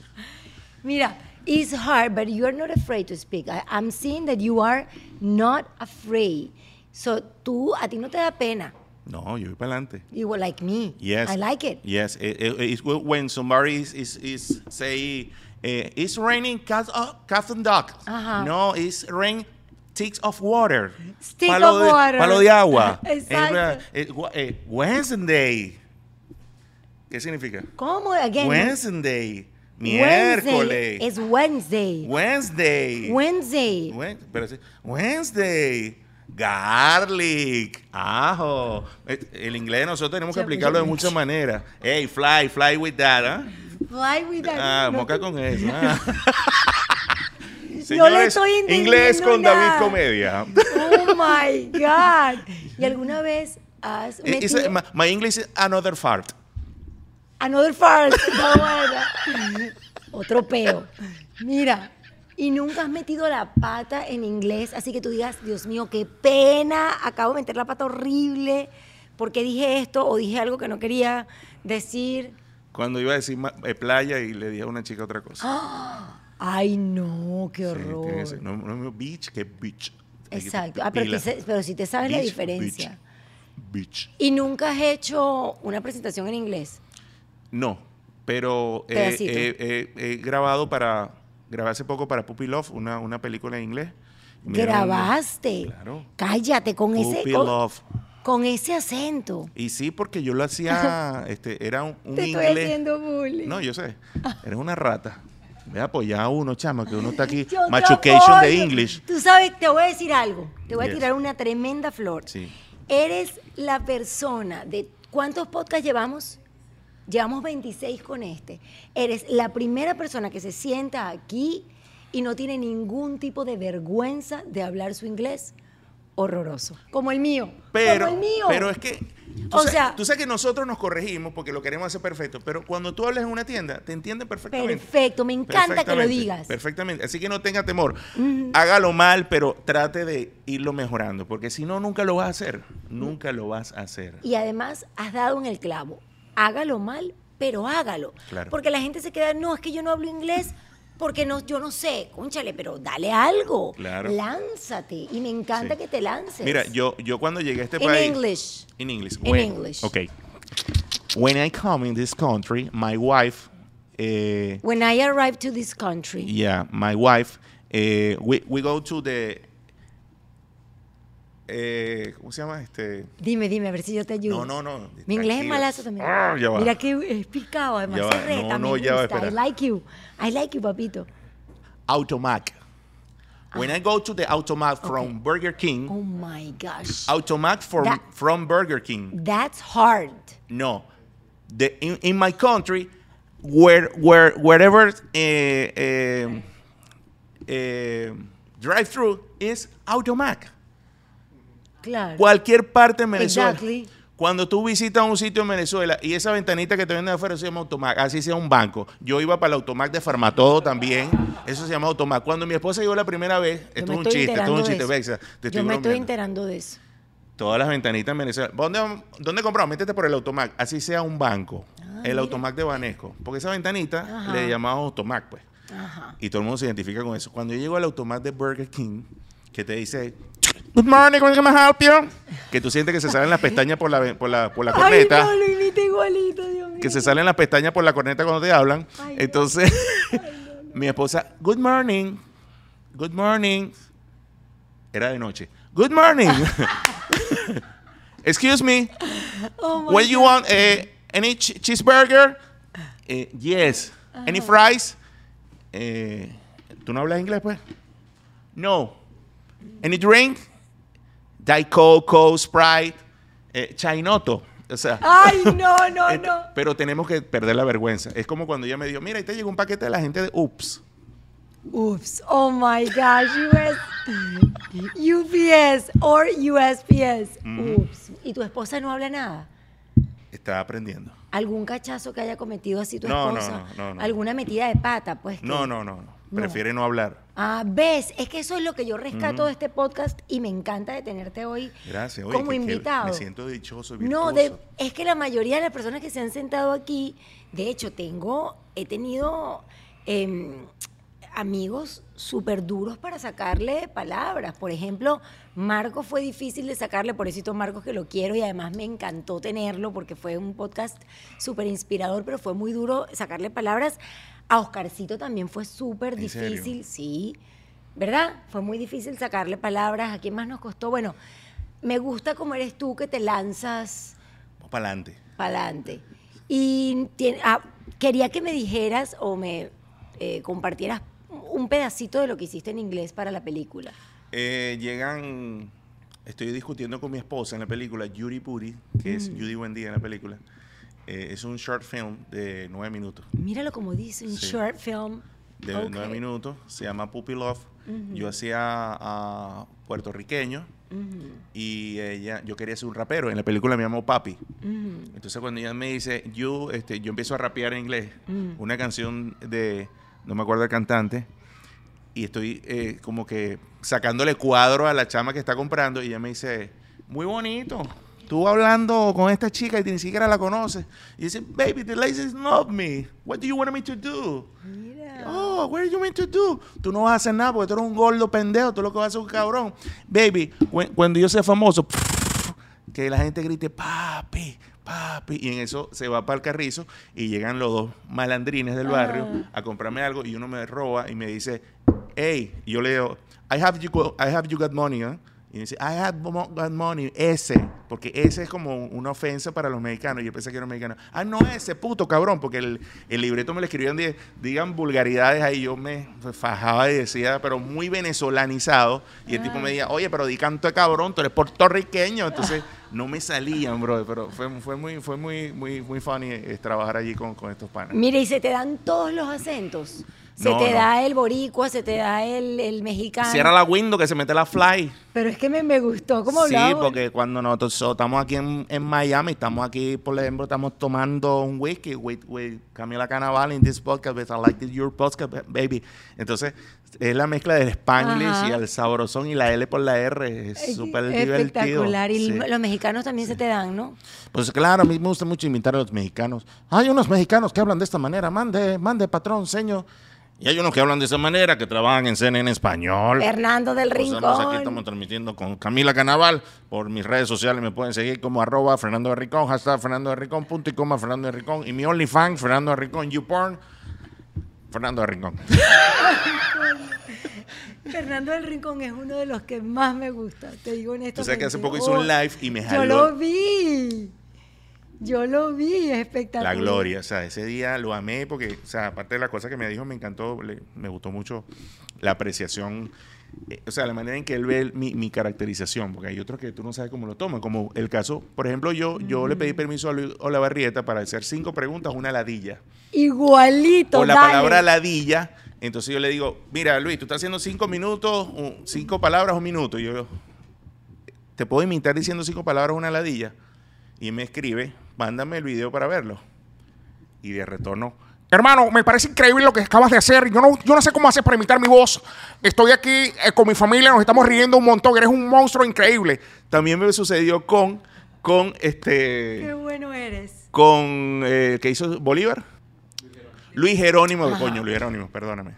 Mira, it's hard, but you are not afraid to speak. I, I'm seeing that you are not afraid. So tú, a ti no te da pena. No, yo voy para adelante. You were like me. Yes. I like it. Yes. It, it- it's when somebody is, is, is say, eh, it's raining cat, uh, cat and dog. Ajá. No, it's rain sticks of water. Stick palo of de, water. Palo de agua. *laughs* Exacto. Eh, eh, Wednesday. ¿Qué significa? ¿Cómo? Again. Wednesday. Miércoles. Es Wednesday. Wednesday. Wednesday. Wen- pero sí, Wednesday. Garlic. Ajo. Eh, El inglés de nosotros tenemos que aplicarlo de muchas maneras. Hey, fly, fly with that, ¿ah? Fly with that. Ah, No, moca con eso. ah. *laughs* *laughs* No le Señores, estoy entendiendo inglés con nada. David Comedia. Oh my *laughs* God. ¿Y alguna vez has Eh, it's metido a- my, my English is another fart. Another fart? Está *laughs* buena. Otro peo. Mira, y nunca has metido la pata en inglés, así que tú digas, Dios mío, qué pena, acabo de meter la pata horrible porque dije esto o dije algo que no quería decir. Cuando iba a decir eh, playa y le dije a una chica otra cosa. *gasps* Ay, no, qué Sí, horror. ser- no, no beach que beach. Exacto. Ah, pero, pila. te- pero si te sabes la diferencia. Beach. beach. ¿Y nunca has hecho una presentación en inglés? No, pero eh, eh, eh, he grabado para, grabé hace poco para Puppy Love, una, una película en inglés. Grabaste. Claro. Cállate con ese Puppy con, Love. con ese acento. Y sí, porque yo lo hacía, *laughs* este, era un, un Te estoy inglés. haciendo bullying. No, yo sé. Eres una rata. Ve a apoyar a uno, chama, que uno está aquí. Yo Machucation de. English. Tú sabes, te voy a decir algo. Te voy a tirar una tremenda flor. Sí. Eres la persona de ¿cuántos podcasts llevamos? Llevamos 26 con este. Eres la primera persona que se sienta aquí y no tiene ningún tipo de vergüenza de hablar su inglés horroroso. Como el mío. Pero, como el mío. pero es que. Tú, O sabes, sea- tú sabes que nosotros nos corregimos porque lo queremos hacer perfecto. Pero cuando tú hablas en una tienda, te entienden perfectamente. Perfecto, me encanta que lo digas. Perfectamente. Así que no tenga temor. Hágalo mal, pero trate de irlo mejorando. Porque si no, nunca lo vas a hacer. Nunca lo vas a hacer. Y además has dado en el clavo. Hágalo mal, pero hágalo. Claro. Porque la gente se queda, no, es que yo no hablo inglés porque no, yo no sé. Cónchale, pero dale algo. Claro. Lánzate. Y me encanta Sí. que te lances. Mira, yo, yo cuando llegué a este In país. English. In English. In English. Okay. When I come in this country, my wife. eh, When I arrived to this country. Yeah, my wife. eh, we, we go to the. Eh, ¿Cómo se llama? Este. Dime, dime, a ver si yo te ayudo. No, no, no. Mi inglés es malazo también. Ah, ya va. Mira que es picado, además Ya se va. reta, No, no, me ya va. I like you. I like you, papito. Automac. When I go to the Automac from Burger King, Oh my gosh. Automac from That- from Burger King. That's hard. No, the in, in my country, where where wherever uh, um, uh, drive through is Automac. Claro. Cualquier parte en Venezuela. Exactly. Cuando tú visitas un sitio en Venezuela y esa ventanita que te venden afuera se llama Automac, así sea un banco. Yo iba para el Automac de Farmatodo también, eso se llama Automac. Cuando mi esposa llegó la primera vez, esto es un chiste, esto es un chiste, estoy Yo me estoy enterando de eso. Todas las ventanitas en Venezuela. ¿Dónde, dónde compramos? Métete por el Automac, así sea un banco. el Automac de Banesco. Porque esa ventanita Ajá. le llamamos Automac, pues. Ajá. Y todo el mundo se identifica con eso. Cuando yo llego al Automac de Burger King, que te dice, Good morning, can I help you? Que tú sientes que se salen las pestañas por la, por la, por la Ay, corneta. no, lo imita igualito, Dios mío. que se salen las pestañas por la corneta cuando te hablan. Ay, no. Entonces, *laughs* mi esposa, good morning, good morning. Era de noche. Good morning. *laughs* Excuse me. Oh, my What you God. want? Eh, any ch- cheeseburger? Eh, yes. Any fries? Eh, ¿Tú no hablas inglés, pues? No. Any drink? Diet Coke, Sprite, eh, Chainoto. O sea, Ay, no, no, *laughs* no. Pero tenemos que perder la vergüenza. Es como cuando ella me dijo, mira, ahí te llegó un paquete de la gente de Ups. Oops. Oh my gosh. US. *laughs* UPS or USPS. Oops. ¿Y tu esposa no habla nada? Estaba aprendiendo. ¿Algún cachazo que haya cometido así tu No, no, esposa? no, no, no. ¿Alguna metida de pata? Pues que- No, no, no, no. Prefiere no hablar. Ah, ves, es que eso es lo que yo rescato de este podcast y me encanta de tenerte hoy Gracias. Oye, como que- que invitado. me siento dichoso, No, de- es que la mayoría de las personas que se han sentado aquí, de hecho, tengo, he tenido em, amigos súper duros para sacarle palabras. Por ejemplo, Marcos fue difícil de sacarle, por eso Marcos que lo quiero y además me encantó tenerlo porque fue un podcast súper inspirador, pero fue muy duro sacarle palabras. A Oscarcito también fue súper difícil, sí. ¿Verdad? Fue muy difícil sacarle palabras. ¿A quién más nos costó? Bueno, me gusta cómo eres tú que te lanzas para adelante. para adelante. Y ah, quería que me dijeras o me eh, compartieras un pedacito de lo que hiciste en inglés para la película. Eh, llegan. Estoy discutiendo con mi esposa en la película Judy Puri, que es Judy Buendía en la película. Eh, es un short film de nueve minutos. Míralo como dice, un Sí. short film. De nueve minutos. Se llama Puppy Love. Yo hacía a puertorriqueño y ella, yo quería ser un rapero. En la película me llamó Papi. Entonces cuando ella me dice, yo, este, yo empiezo a rapear en inglés, una canción de, no me acuerdo el cantante, y estoy eh, como que sacándole cuadro a la chama que está comprando, y ella me dice, muy bonito. Tú hablando con esta chica y ni siquiera la conoces. Y dice, baby, the ladies love me. What do you want me to do? Mira. Oh, what do you mean to do? Tú no vas a hacer nada porque tú eres un gordo pendejo. Tú lo que vas a hacer es un cabrón. Baby, cu- cuando yo sea famoso, *laughs* que la gente grite, papi, papi. Y en eso se va para el carrizo y llegan los dos malandrines del barrio a comprarme algo y uno me roba y me dice, hey, y yo le digo, I have you, go- I have you got money, ¿eh? Y dice, I got money, ese, porque ese es como una ofensa para los mexicanos. Yo pensé que era mexicano. Ah, no, ese puto cabrón, porque el, el libreto me lo escribían, digan vulgaridades ahí. Yo me fajaba y decía, pero muy venezolanizado. Y el tipo me decía, oye, pero di canto de cabrón, tú eres puertorriqueño. Entonces no me salían, bro. Pero fue, fue muy, fue muy, muy, muy funny eh, trabajar allí con, con estos panas. Mira, y se te dan todos los acentos. Se No, te no. da el boricua, se te da el, el mexicano. Cierra la window que se mete la fly. Pero es que me, me gustó cómo Sí, hablaba. porque cuando nosotros estamos aquí en, en Miami, estamos aquí, por ejemplo, estamos tomando un whisky with, with Camila Canaval in this podcast, I like this, your podcast, baby. Entonces, es la mezcla del Spanglish Ajá. y el sabrosón y la L por la R. Es súper divertido. Espectacular. Y Sí. los mexicanos también se te dan, ¿no? Pues claro, a mí me gusta mucho imitar a los mexicanos. Hay unos mexicanos que hablan de esta manera. Mande, mande, patrón, señor. Y hay unos que hablan de esa manera, que trabajan en CNN en español. Fernando del Nosotros aquí Rincón. estamos transmitiendo con Camila Canaval por mis redes sociales. Me pueden seguir como arroba Fernando de Ricón, hashtag Fernando de Ricón, punto y coma Fernando de Ricón. Y mi OnlyFans, Fernando de Ricón, YouPorn, Fernando de Ricón. *laughs* Fernando del Rincón es uno de los que más me gusta, te digo honestamente. Tú sabes que hace poco hizo un live y me Yo jaló lo vi. Yo lo vi, es espectacular. la gloria. O sea, ese día lo amé porque, o sea, aparte de la cosa que me dijo, me encantó, le- me gustó mucho la apreciación. eh, O sea, la manera en que él ve el- mi, mi caracterización, porque hay otros que tú no sabes cómo lo toman, como el caso, por ejemplo, yo, yo le pedí permiso a Luis Olavarrieta para hacer cinco preguntas, una ladilla. Igualito, por la dale. palabra ladilla. Entonces yo le digo, mira Luis, tú estás haciendo cinco minutos, cinco palabras, un minuto. Y yo, te puedo imitar diciendo cinco palabras una ladilla. Y me escribe, mándame el video para verlo. Y de retorno, Hermano, me parece increíble lo que acabas de hacer. Yo no, yo no sé cómo haces para imitar mi voz. Estoy aquí eh, con mi familia, nos estamos riendo un montón. Eres un monstruo increíble. también me sucedió con, con este, bueno eres. con, eh, que hizo Bolívar. Luis Jerónimo, coño, Luis Jerónimo, perdóname.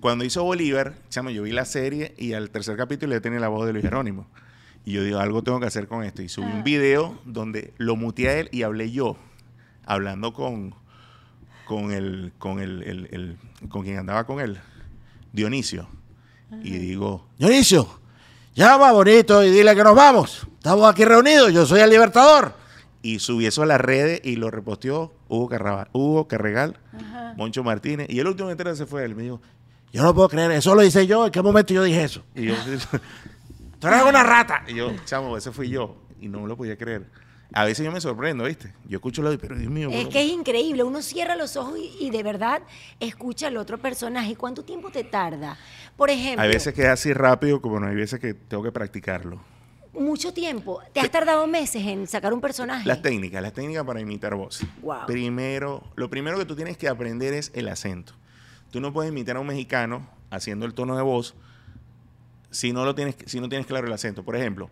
Cuando hizo Bolívar, chamo, yo vi la serie y al tercer capítulo ya tenía la voz de Luis Jerónimo. Y yo digo, algo tengo que hacer con esto. Y subí un video donde lo muteé a él y hablé yo, hablando con, con el, con el, el- el- con quien andaba con él, Dionisio. Y digo, Dionisio, llama bonito y dile que nos vamos. Estamos aquí reunidos, yo soy el Libertador. y subí eso a las redes y lo reposteó Hugo, Carraba- Hugo Carregal, Moncho Martínez. Y el último que entró se fue él. Me dijo, Yo no puedo creer, eso lo hice yo. ¿En qué momento yo dije eso? y yo, *laughs* Tú eres una rata. y yo, *laughs* chamo, ese fui yo. Y no me lo podía creer. A veces yo me sorprendo, ¿viste? Yo escucho lo de, pero Dios mío. Es que es increíble, uno cierra los ojos y, y de verdad escucha al otro personaje. ¿Cuánto tiempo te tarda? Por ejemplo, Hay veces que es así rápido, como no hay veces que tengo que practicarlo. mucho tiempo. ¿Te has tardado meses en sacar un personaje? Las técnicas, las técnicas para imitar voz. Wow. Primero, lo primero que tú tienes que aprender es el acento. Tú no puedes imitar a un mexicano haciendo el tono de voz si no lo tienes, si no tienes claro el acento. Por ejemplo,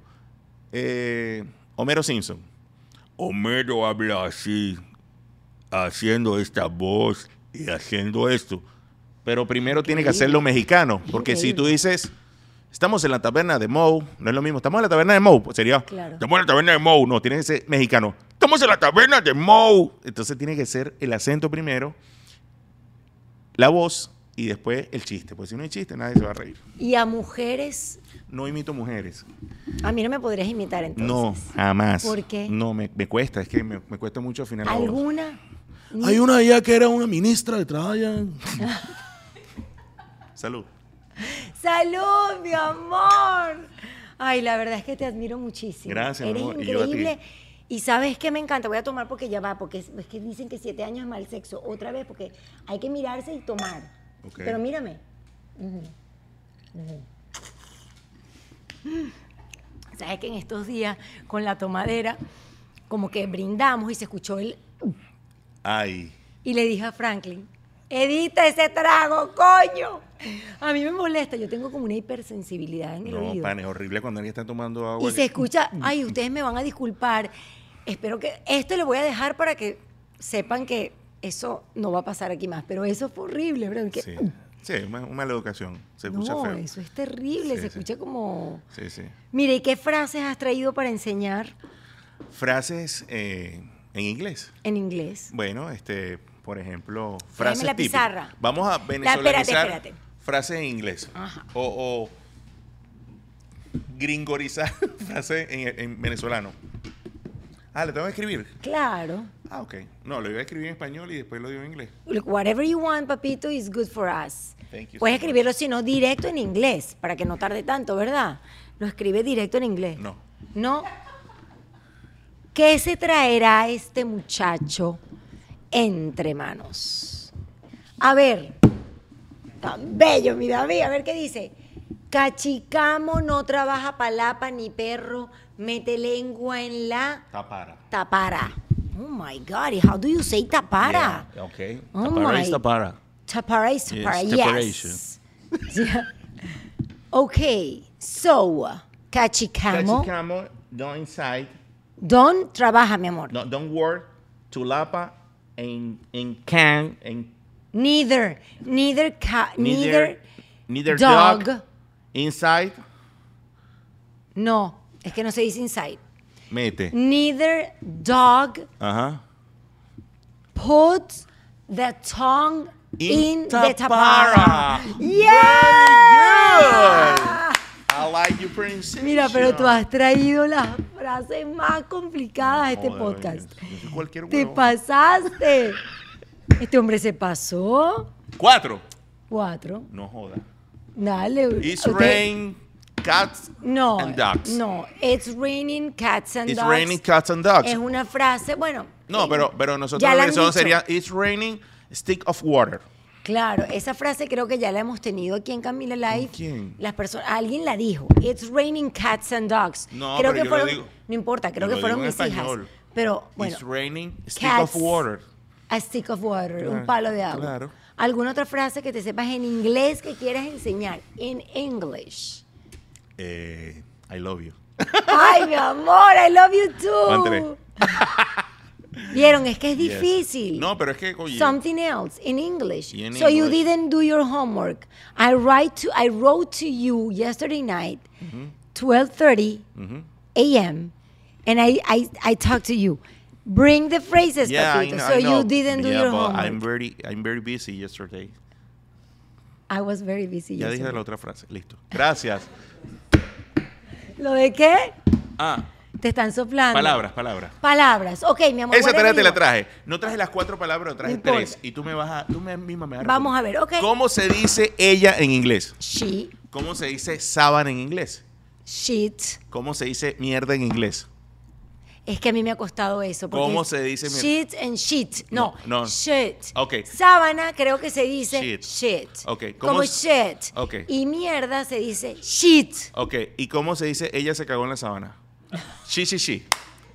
eh, Homero Simpson. Homero habla así, haciendo esta voz y haciendo esto. Pero primero tiene que hacerlo mexicano. Porque si tú dices, estamos en la taberna de Moe, no es lo mismo. Estamos en la taberna de Moe, pues sería, Claro. estamos en la taberna de Moe. No, tiene que ser mexicano. Estamos en la taberna de Moe. Entonces tiene que ser el acento primero, la voz y después el chiste. Porque si no hay chiste, nadie se va a reír. Y a mujeres, No imito mujeres. a mí no me podrías imitar entonces. No, jamás. ¿Por qué? No, me, me cuesta. Es que me, me cuesta mucho afinar la voz. ¿Alguna? Hay una allá que era una ministra de trabajo. *laughs* Salud. ¡Salud, mi amor! Ay, la verdad es que te admiro muchísimo. Gracias, mi Eres amor, y yo a ti. increíble. Y sabes que me encanta, voy a tomar porque ya va, porque es, es que dicen que siete años es mal sexo. Otra vez, porque hay que mirarse y tomar. Ok. Pero mírame. Sabes que en estos días, con la tomadera, como que brindamos y se escuchó el... Ay. Y le dije a Franklin, edita ese trago, coño. A mí me molesta, yo tengo como una hipersensibilidad en el No, oído. pan, es horrible cuando alguien está tomando agua. Y se escucha, ay, ustedes me van a disculpar. Espero que esto lo voy a dejar para que sepan que eso no va a pasar aquí más. Pero eso fue horrible, ¿verdad? Que- Sí, sí una, una mala educación. Se escucha no, feo. eso es terrible, Sí, se sí. escucha como... Sí, sí. Mire, ¿y qué frases has traído para enseñar Frases eh, en inglés. en inglés? Bueno, este, por ejemplo, frases la típicas. pizarra. Vamos a espérate, venezolanizar espérate. frases en inglés. Ajá. O, o gringorizar *laughs* frases en, en venezolano. Ah, ¿le tengo que escribir? Claro. Ah, ok. No, lo iba a escribir en español y después lo digo en inglés. Look, whatever you want, papito, is good for us. Thank you Puedes so escribirlo, si no, directo en inglés, para que no tarde tanto, ¿verdad? Lo escribe directo en inglés. No. ¿No? ¿Qué se traerá este muchacho entre manos? A ver, tan bello, mi David, a ver qué dice. Cachicamo no trabaja palapa ni perro, mete lengua en la Tapara. tapara. Oh my God, how do you say tapara? Yeah, ok. Oh Tapara my- is tapara. Tapara is tapara, Yes, yes. *laughs* Yeah. Okay, so, Cachicamo, Cachicamo, don't inside, Don trabaja, mi amor. no, don't work, tulapa, en, en can, en Neither, neither, ca- neither, neither dog. dog, inside, No, es que no se dice inside. mete. Neither dog Ajá. puts the tongue in, In the tapara. Yeah. I like your pronunciation. Mira, pero tú has traído las frases más complicadas de este Joder, podcast. yo cualquier Te pasaste. Este hombre se pasó. Cuatro. Cuatro. No joda. Dale. It's rain, cats No, and dogs. no. It's raining cats and It's dogs. raining cats and dogs. Es una frase, bueno. No, eh, pero, pero nosotros en sería It's raining stick of water. Claro, esa frase creo que ya la hemos tenido aquí en Camila Live. ¿Quién? Las personas, alguien la dijo. It's raining cats and dogs. No, creo pero que yo lo fueron, digo- no importa, creo yo que fueron mis hijas. Pero bueno, It's raining, stick cats, of water. A stick of water, un palo de agua. claro. ¿Alguna otra frase que te sepas en inglés que quieras enseñar? En English. Eh, I love you. Ay, mi amor, I love you too. *laughs* Vieron, es que es Yes. difícil. No, pero es que, oye, Something else in English. So you didn't do your homework. I write to I wrote to you yesterday night, Mm-hmm. 12:30 a.m. and I, I I talked to you. Bring the phrases, yeah, papito. know, so you didn't do Yeah, your homework. I'm very, I'm very busy yesterday. I was very busy. Ya dije yesterday. la otra frase. Listo. Gracias. ¿Lo de qué? Ah, Te están soplando. palabras, palabras. Palabras. Ok, mi amor. Esa tarea te la traje. No traje las cuatro palabras, traje No tres. Y tú me vas a, tú me, misma me vas a Vamos a ver, ok. ¿Cómo se dice ella en inglés? She, ¿Cómo se dice sábana en inglés? shit. ¿Cómo se dice mierda en inglés? Es que a mí me ha costado eso. porque ¿Cómo se dice? Shit and shit. No, No, no. shit. Ok. Sábana creo que se dice Shit. shit. Ok, ¿cómo Como shit. Ok. Y mierda se dice shit. Ok, ¿y cómo se dice ella se cagó en la sábana? Sí, sí, sí.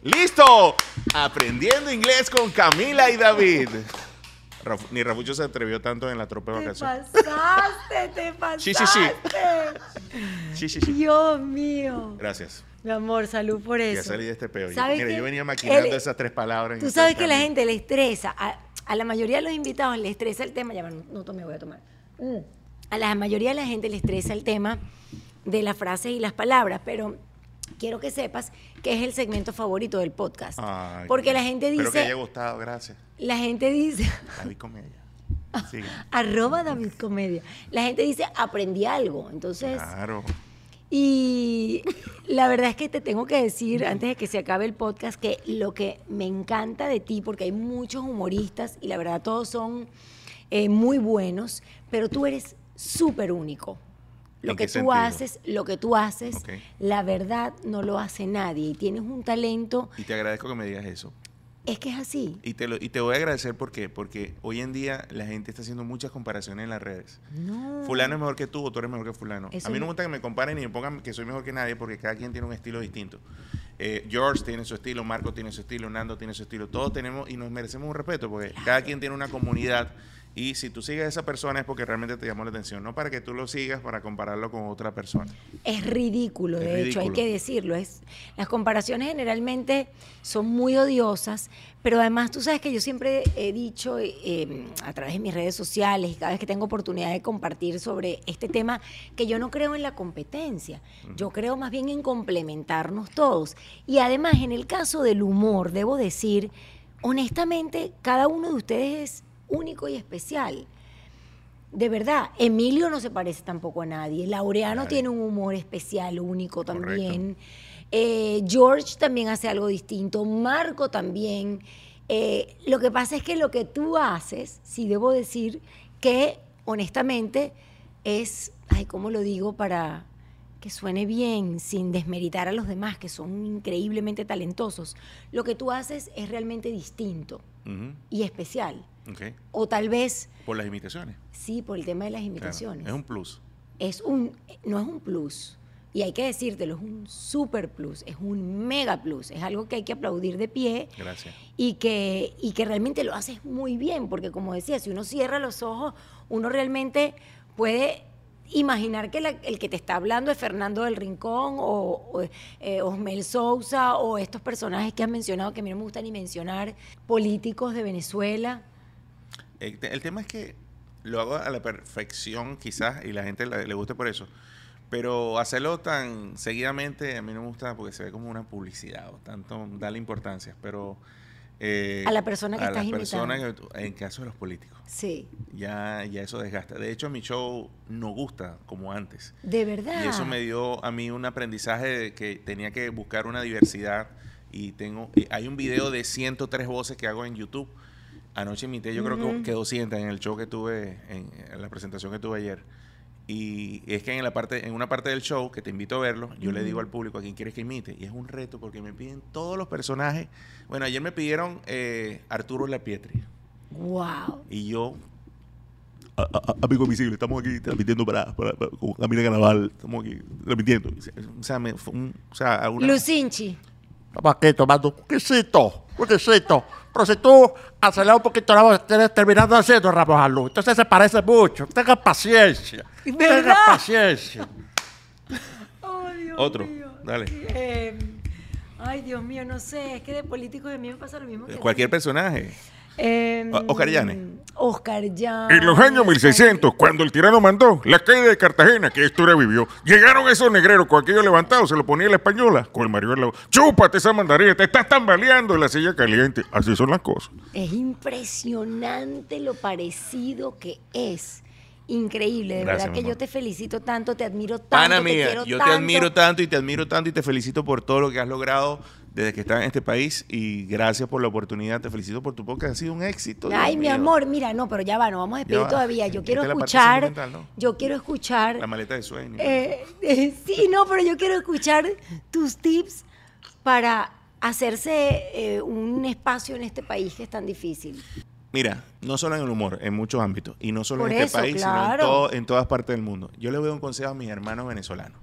¡Listo! Aprendiendo inglés con Camila y David. Ni Rafucho se atrevió tanto en la tropa de Te vacaciones. pasaste, te pasaste. Sí, sí. Sí, sí, sí. Dios mío. Gracias. Mi amor, salud por eso. Ya salí de este peo. Yo- ¿Sabes Mira, yo venía maquinando esas tres palabras. Tú este sabes que la gente le estresa, a, a la mayoría de los invitados le estresa el tema, ya no, no tomé, voy a tomar. Mm. A la mayoría de la gente le estresa el tema de las frases y las palabras, pero quiero que sepas que es el segmento favorito del podcast. Ay, porque la gente Espero que haya dice, gustado, gracias. la gente dice, David Comedia. *laughs* Sigue. arroba David Comedia, la gente dice, aprendí algo, entonces... Claro. Y la verdad es que te tengo que decir, antes de que se acabe el podcast, que lo que me encanta de ti, porque hay muchos humoristas y la verdad todos son eh, muy buenos, pero tú eres súper único. Lo ¿En que tú sentido? haces, lo que tú haces, la verdad no lo hace nadie y tienes un talento, Y te agradezco que me digas eso. Es que es así. Y te, lo, y te voy a agradecer ¿por qué? porque hoy en día la gente está haciendo muchas comparaciones en las redes. No. Fulano es mejor que tú o tú eres mejor que fulano. Eso a mí no no- me gusta que me comparen ni me pongan que soy mejor que nadie porque cada quien tiene un estilo distinto. Eh, George tiene su estilo, Marco tiene su estilo, Nando tiene su estilo. Todos tenemos y nos merecemos un respeto porque cada quien tiene una comunidad y si tú sigues a esa persona es porque realmente te llamó la atención, no para que tú lo sigas para compararlo con otra persona. Es ridículo, Es de hecho, hay que decirlo. Es, las comparaciones generalmente son muy odiosas, pero además tú sabes que yo siempre he dicho eh, a través de mis redes sociales y cada vez que tengo oportunidad de compartir sobre este tema, que yo no creo en la competencia, yo creo más bien en complementarnos todos. Y además, en el caso del humor, debo decir, honestamente, cada uno de ustedes es único y especial. De verdad, Emilio no se parece tampoco a nadie. Laureano tiene un humor especial, único también. Eh, George también hace algo distinto. Marco también. Eh, lo que pasa es que lo que tú haces, sí debo decir que honestamente es, ay, ¿cómo lo digo para que suene bien, sin desmeritar a los demás, que son increíblemente talentosos? Lo que tú haces es realmente distinto y especial. O tal vez, Por las imitaciones. sí, por el tema de las claro. imitaciones. Es un plus. es un, no es un plus. Y hay que decírtelo, es un super plus, es un mega plus, es algo que hay que aplaudir de pie Gracias. y que, y que realmente lo haces muy bien, porque como decía, si uno cierra los ojos, uno realmente puede imaginar que la- el que te está hablando es Fernando del Rincón o, o, eh, Osmel Sousa o estos personajes que has mencionado, que a mí no me gusta ni mencionar, políticos de Venezuela. El, te- el tema es que lo hago a la perfección, quizás, y la gente la- le guste por eso. Pero hacerlo tan seguidamente a mí no me gusta porque se ve como una publicidad o tanto darle importancia. Pero. eh, A la persona que a estás que- en caso de los políticos. Sí, Ya, ya eso desgasta. De hecho, mi show no gusta como antes. de verdad. Y eso me dio a mí un aprendizaje de que tenía que buscar una diversidad. Y tengo y hay un video de 103 voces que hago en YouTube. Anoche imité, yo creo que, que 200 en el show que tuve, en, en la presentación que tuve ayer. Y es que en, la parte, en una parte del show, que te invito a verlo, yo le digo al público a quien quieres que imite. Y es un reto porque me piden todos los personajes. Bueno, ayer me pidieron eh, Arturo Lapietri. Wow. Y yo, a- a- amigo invisible, estamos aquí transmitiendo para, para, para- con Camila Carnaval, estamos aquí transmitiendo. O sea, me, fue un- o sea, alguna- Lucinchi. Estamos aquí tomando un quesito, un quesito. Pero si tú aceleras un poquito la voz, tienes terminando haciendo Ramos a luz. Entonces se parece mucho. Tenga paciencia. Tenga paciencia. *laughs* Oh, Dios Otro, mío. dale. Eh, ay, Dios mío, no sé. Es que de políticos de mí me pasa lo mismo que cualquier personaje. Eh, O- Oscar Llanes. Oscar Llanes. En los años 1600, cuando el tirano mandó la caída de Cartagena, que historia vivió, llegaron esos negreros con aquello levantado, se lo ponía la española, con el marido al lado. Chúpate esa mandarina, te estás tambaleando en la silla caliente. Así son las cosas. Es impresionante lo parecido que es. Increíble, de Gracias, verdad que yo te felicito tanto, te admiro tanto. Te quiero yo te tanto. admiro tanto y te admiro tanto y te felicito por todo lo que has logrado desde que estás en este país y gracias por la oportunidad. Te felicito por tu podcast, ha sido un éxito. Dios Ay, mi mío. amor, mira, no, pero ya va, no vamos a despedir todavía. Yo quiero Esta escuchar, yo quiero escuchar, La maleta de sueño. eh, eh, *laughs* sí, no, pero yo quiero escuchar tus tips para hacerse eh, un espacio en este país que es tan difícil. Mira, no solo en el humor, en muchos ámbitos. Y no solo Por en este eso, país, sino en, todo- en todas partes del mundo. Yo le doy un consejo a mis hermanos venezolanos.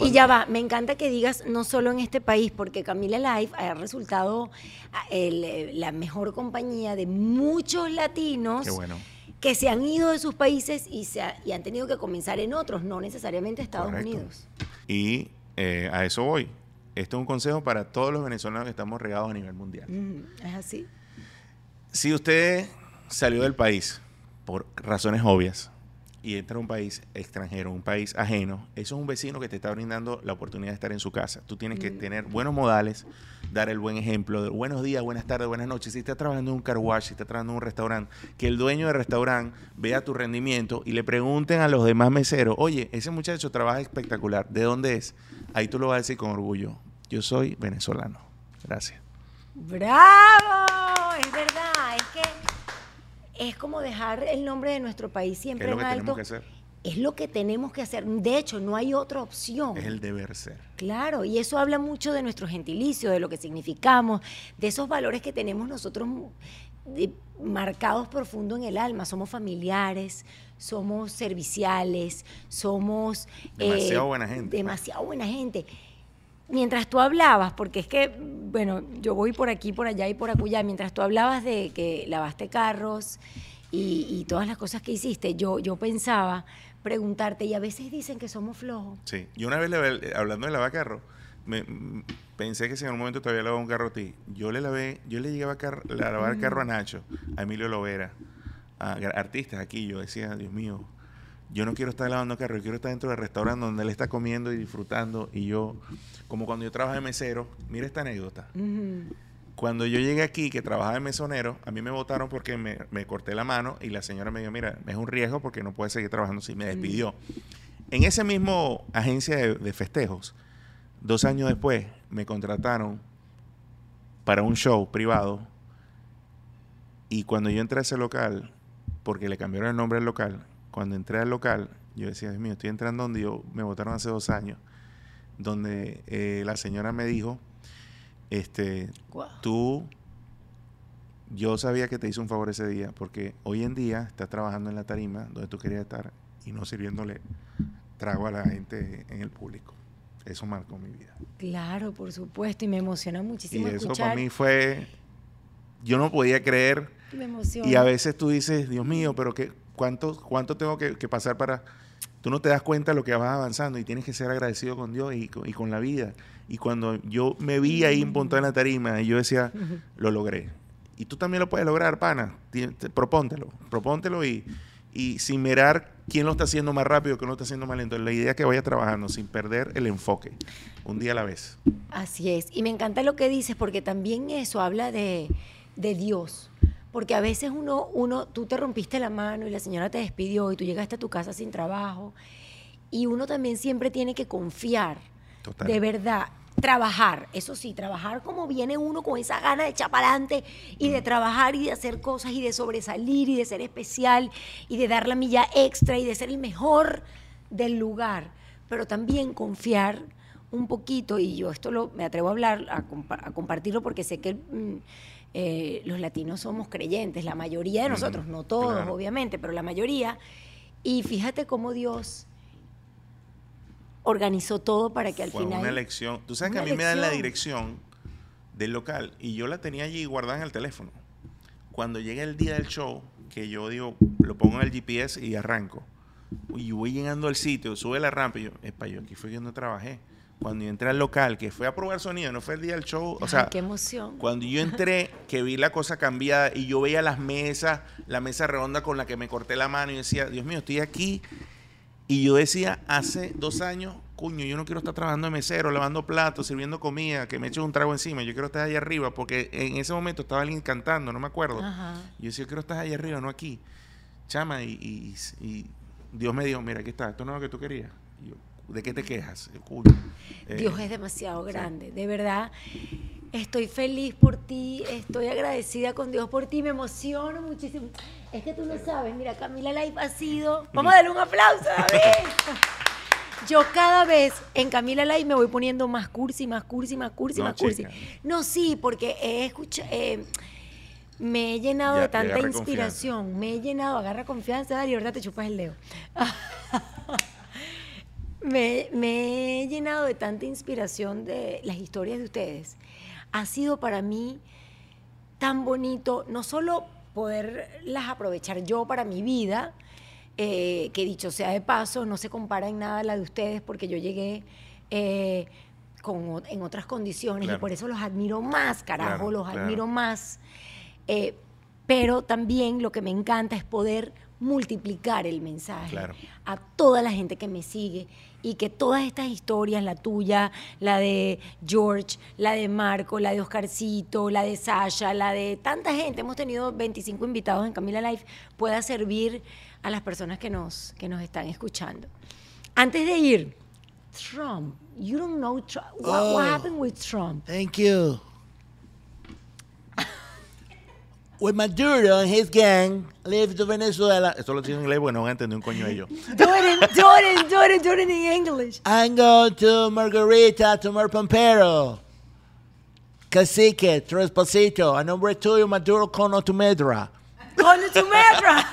Y ya va, me encanta que digas no solo en este país, porque Camila Life ha resultado ah, el, eh, la mejor compañía de muchos latinos Qué bueno. que se han ido de sus países y, se ha- y han tenido que comenzar en otros, no necesariamente Estados Correcto. Unidos. Y eh, a eso voy. Este es un consejo para todos los venezolanos que estamos regados a nivel mundial. Mm, es así. Si usted salió del país por razones obvias y entra a un país extranjero, un país ajeno, eso es un vecino que te está brindando la oportunidad de estar en su casa. Tú tienes que tener buenos modales, dar el buen ejemplo de buenos días, buenas tardes, buenas noches. Si estás trabajando en un car wash, si estás trabajando en un restaurante, que el dueño del restaurante vea tu rendimiento y le pregunten a los demás meseros, oye, ese muchacho trabaja espectacular, ¿de dónde es? Ahí tú lo vas a decir con orgullo, yo soy venezolano. Gracias. ¡Bravo! Es verdad, es que es como dejar el nombre de nuestro país ¿Qué siempre es lo en que alto. tenemos que hacer? Es lo que tenemos que hacer. De hecho, no hay otra opción. Es el deber ser. Claro, y eso habla mucho de nuestro gentilicio, de lo que significamos, de esos valores que tenemos nosotros marcados profundo en el alma. Somos familiares, somos serviciales, somos... eh, Demasiado buena gente, pues. Demasiado buena gente. Mientras tú hablabas, porque es que, bueno, yo voy por aquí, por allá y por acullá, mientras tú hablabas de que lavaste carros y, y todas las cosas que hiciste, yo, yo pensaba preguntarte, y a veces dicen que somos flojos. Sí, yo una vez, le- hablando de lavar carro, me, m- pensé que si en algún momento te había lavado un carro a ti. Yo le lavé, yo le llegué a, car- lavar carro a Nacho, a Emilio Lovera, a artistas aquí. Yo decía, Dios mío, yo no quiero estar lavando carro, yo quiero estar dentro del restaurante donde él está comiendo y disfrutando. Y yo, como cuando yo trabajaba de mesero, mira esta anécdota. Cuando yo llegué aquí, que trabajaba de mesonero, a mí me votaron porque me, me corté la mano y la señora me dijo, mira, es un riesgo porque no puedes seguir trabajando así. Me despidió. En ese mismo agencia de, de festejos, dos años después, me contrataron para un show privado y cuando yo entré a ese local, porque le cambiaron el nombre al local, cuando entré al local, yo decía, Dios mío, estoy entrando donde yo me votaron hace dos años, donde eh, la señora me dijo, este, tú, yo sabía que te hice un favor ese día, porque hoy en día estás trabajando en la tarima donde tú querías estar y no sirviéndole trago a la gente en el público. Eso marcó mi vida. Claro, por supuesto, y me emociona Y muchísimo eso escuchar. para mí fue, yo no podía creer Me emociona. y a veces tú dices, Dios mío, pero qué, ¿cuánto, cuánto tengo que, que pasar para...? Tú no te das cuenta de lo que vas avanzando y tienes que ser agradecido con Dios y con, y con la vida. Y cuando yo me vi ahí montado en la tarima y yo decía, *laughs* lo logré. Y tú también lo puedes lograr, pana. Propóntelo, propóntelo y, y sin mirar quién lo está haciendo más rápido, quién lo está haciendo más lento. La idea es que vaya trabajando sin perder el enfoque, un día a la vez. Así es. Y me encanta lo que dices, porque también eso habla de, de Dios. Porque a veces uno, uno, tú te rompiste la mano y la señora te despidió y tú llegaste a tu casa sin trabajo. Y uno también siempre tiene que confiar. Total. De verdad. Trabajar, eso sí, trabajar como viene uno con esa gana de echar para adelante y de trabajar y de hacer cosas y de sobresalir y de ser especial y de dar la milla extra y de ser el mejor del lugar. Pero también confiar un poquito, y yo esto lo, me atrevo a hablar, a, compa- a compartirlo porque sé que mm, eh, los latinos somos creyentes, la mayoría de nosotros, no todos, claro. obviamente, pero la mayoría. Y fíjate cómo Dios organizó todo para que al Fue final... una elección. Tú sabes que a mí me dan la dirección del local y yo la tenía allí guardada en el teléfono. Cuando llega el día del show, que yo digo, lo pongo en el GPS y arranco. Y voy llegando al sitio, sube la rampa y yo, epa, yo aquí fue que no trabajé. Cuando yo entré al local, que fue a probar sonido, no fue el día del show, o sea, qué emoción. cuando yo entré, que vi la cosa cambiada y yo veía las mesas, la mesa redonda con la que me corté la mano y decía, Dios mío, estoy aquí. Y yo decía, hace dos años, cuño, yo no quiero estar trabajando de mesero, lavando platos, sirviendo comida, que me eches un trago encima. Yo quiero estar ahí arriba, porque en ese momento estaba alguien cantando, no me acuerdo. Ajá. Yo decía, yo quiero estar ahí arriba, no aquí. Chama, y, y- y Dios me dijo, mira, aquí está, esto no es lo que tú querías. Y yo, ¿de qué te quejas? Cuño. Eh, Dios es demasiado grande, de verdad. Estoy feliz por ti, estoy agradecida con Dios por ti, me emociono muchísimo. Es que tú no sabes, mira, Camila Life ha sido. Vamos a darle un aplauso, David. *laughs* Yo cada vez en Camila Live me voy poniendo más cursi, más cursi, más cursi, No, más cursi. No, sí, porque he escuchado, me he llenado Ya, de tanta inspiración, me he llenado, agarra confianza, Dale, ahorita te chupas el dedo. *laughs* me, me he llenado de tanta inspiración de las historias de ustedes. Ha sido para mí tan bonito, no solo poderlas aprovechar yo para mi vida, eh, que dicho sea de paso, no se compara en nada a la de ustedes porque yo llegué eh, con, en otras condiciones y por eso los admiro más, carajo, Claro, los claro. admiro más. Eh, pero también lo que me encanta es poder multiplicar el mensaje Claro. a toda la gente que me sigue y que todas estas historias, la tuya, la de George, la de Marco, la de Oscarcito, la de Sasha, la de tanta gente, hemos tenido 25 invitados en Camila Life, pueda servir a las personas que nos, que nos están escuchando. Antes de ir, Trump, you don't know Trump. What, what Oh. happened with Trump? Thank you. When Maduro and his gang left to Venezuela, Esto lo digo en inglés porque no van a entender un coño de ellos. Do it in, do it in, do it in, do it in English. I'm going to Margarita, to Mar Pampero. Cacique, Tresposito, a nombre tuyo, Maduro Cono tu Medra. Con tu medra.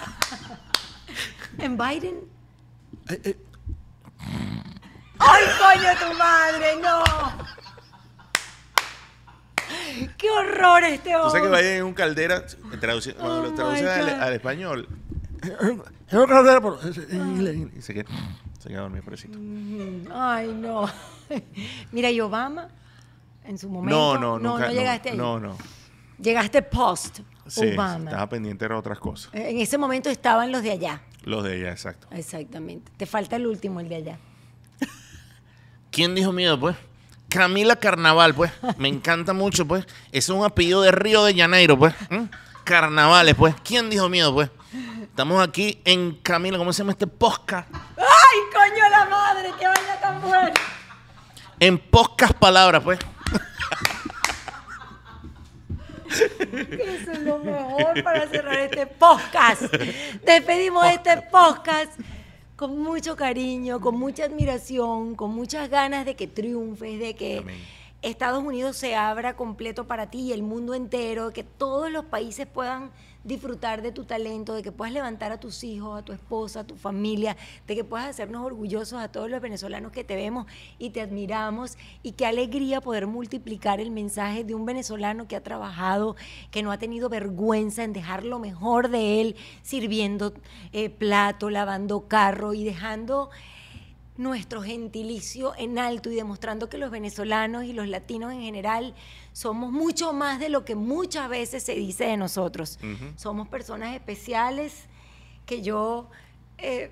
*laughs* ¿En Biden? Eh, eh. ¡Ay, coño, tu madre! ¡No! *laughs* ¡Qué horror este Tú sabes que hombre! vayan en un caldera, traduci- cuando Oh lo traducen al, español, *laughs* Yo creo que era por- en inglés. y se queda, se queda dormido, pobrecito. Ay, no. *laughs* Mira, y Obama, en su momento... No, no, no, nunca. no llegaste ahí. No, no. Llegaste post Sí, Obama. estaba pendiente de otras cosas. En ese momento estaban los de allá. Los de ella, exacto. Exactamente. Te falta el último, el de allá. ¿Quién dijo miedo, pues? Camila Carnaval, pues. Me encanta mucho, pues. Es un apellido de Río de Janeiro, pues. ¿Mm? Carnavales, pues. ¿Quién dijo miedo, pues? Estamos aquí en Camila, ¿cómo se llama este podcast? ¡Ay, coño la madre! ¡Qué vaina tan buena! En pocas palabras, pues. Eso es lo mejor para cerrar este podcast. Despedimos este podcast con mucho cariño, con mucha admiración, con muchas ganas de que triunfes, de que Amén. Estados Unidos se abra completo para ti y el mundo entero, que todos los países puedan disfrutar de tu talento, de que puedas levantar a tus hijos, a tu esposa, a tu familia, de que puedas hacernos orgullosos a todos los venezolanos que te vemos y te admiramos. Y qué alegría poder multiplicar el mensaje de un venezolano que ha trabajado, que no ha tenido vergüenza en dejar lo mejor de él sirviendo eh, plato, lavando carro y dejando nuestro gentilicio en alto y demostrando que los venezolanos y los latinos en general somos mucho más de lo que muchas veces se dice de nosotros. Somos personas especiales que yo eh,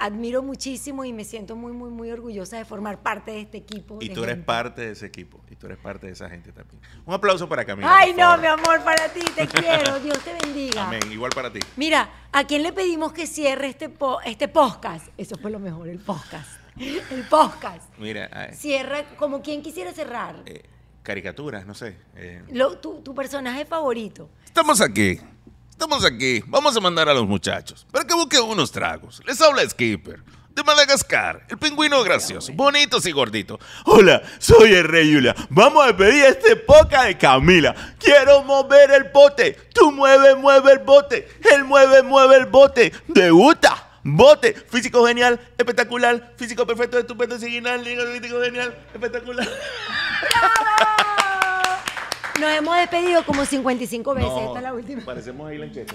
admiro muchísimo y me siento muy, muy, muy orgullosa de formar parte de este equipo. Y tú eres parte de ese equipo. Y tú eres parte de esa gente también. Un aplauso para Camila. Ay, no, favor. mi amor, para ti, te *laughs* quiero. Dios te bendiga. Amén. Igual para ti. Mira, ¿a quién le pedimos que cierre este, po- este podcast? Eso fue lo mejor, el podcast. *laughs* El podcast. Mira, ay, Cierra como quien quisiera cerrar. eh, caricaturas, no sé. eh. Lo- tu, tu personaje favorito. Estamos aquí. Estamos aquí. Vamos a mandar a los muchachos para que busquen unos tragos. Les habla Skipper. de Madagascar, el pingüino gracioso, bonitos y gorditos. Hola, soy el Rey Julia. Vamos a despedir este poca de Camila. Quiero mover el bote. Tú mueve, mueve el bote. Él mueve, mueve el bote. ¿Te gusta? Bote, físico genial, espectacular, físico perfecto, estupendo, original, físico genial, espectacular. *laughs* Nos hemos despedido como 55 veces. Esta es la última. Parecemos ahí Lanchete.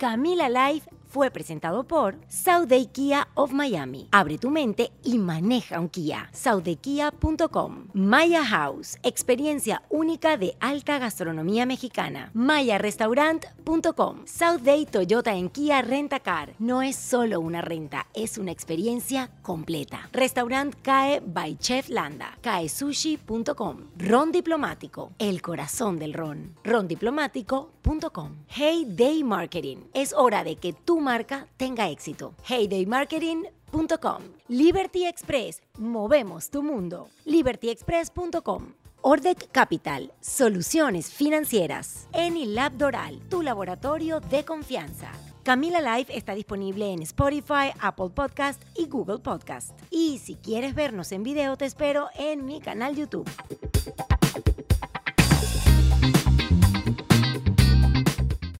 Camila Live fue presentado por Sauday Kia of Miami. Abre tu mente y maneja un Kia. SaudayKia.com. Maya House, experiencia única de alta gastronomía mexicana. MayaRestaurant.com. Sauday Toyota en Kia Renta Car. No es solo una renta, es una experiencia completa. Restaurant CAE by Chef Landa. CAESushi.com. Ron Diplomático, el corazón del ron. Rondiplomático.com. Hey Day Marketing. Es hora de que tu marca tenga éxito. Liberty Express. Movemos tu mundo. LibertyExpress.com. Ordec Capital, soluciones financieras. Enilab Doral, tu laboratorio de confianza. Camila Live está disponible en Spotify, Apple Podcast y Google Podcast. Y si quieres vernos en video, te espero en mi canal YouTube.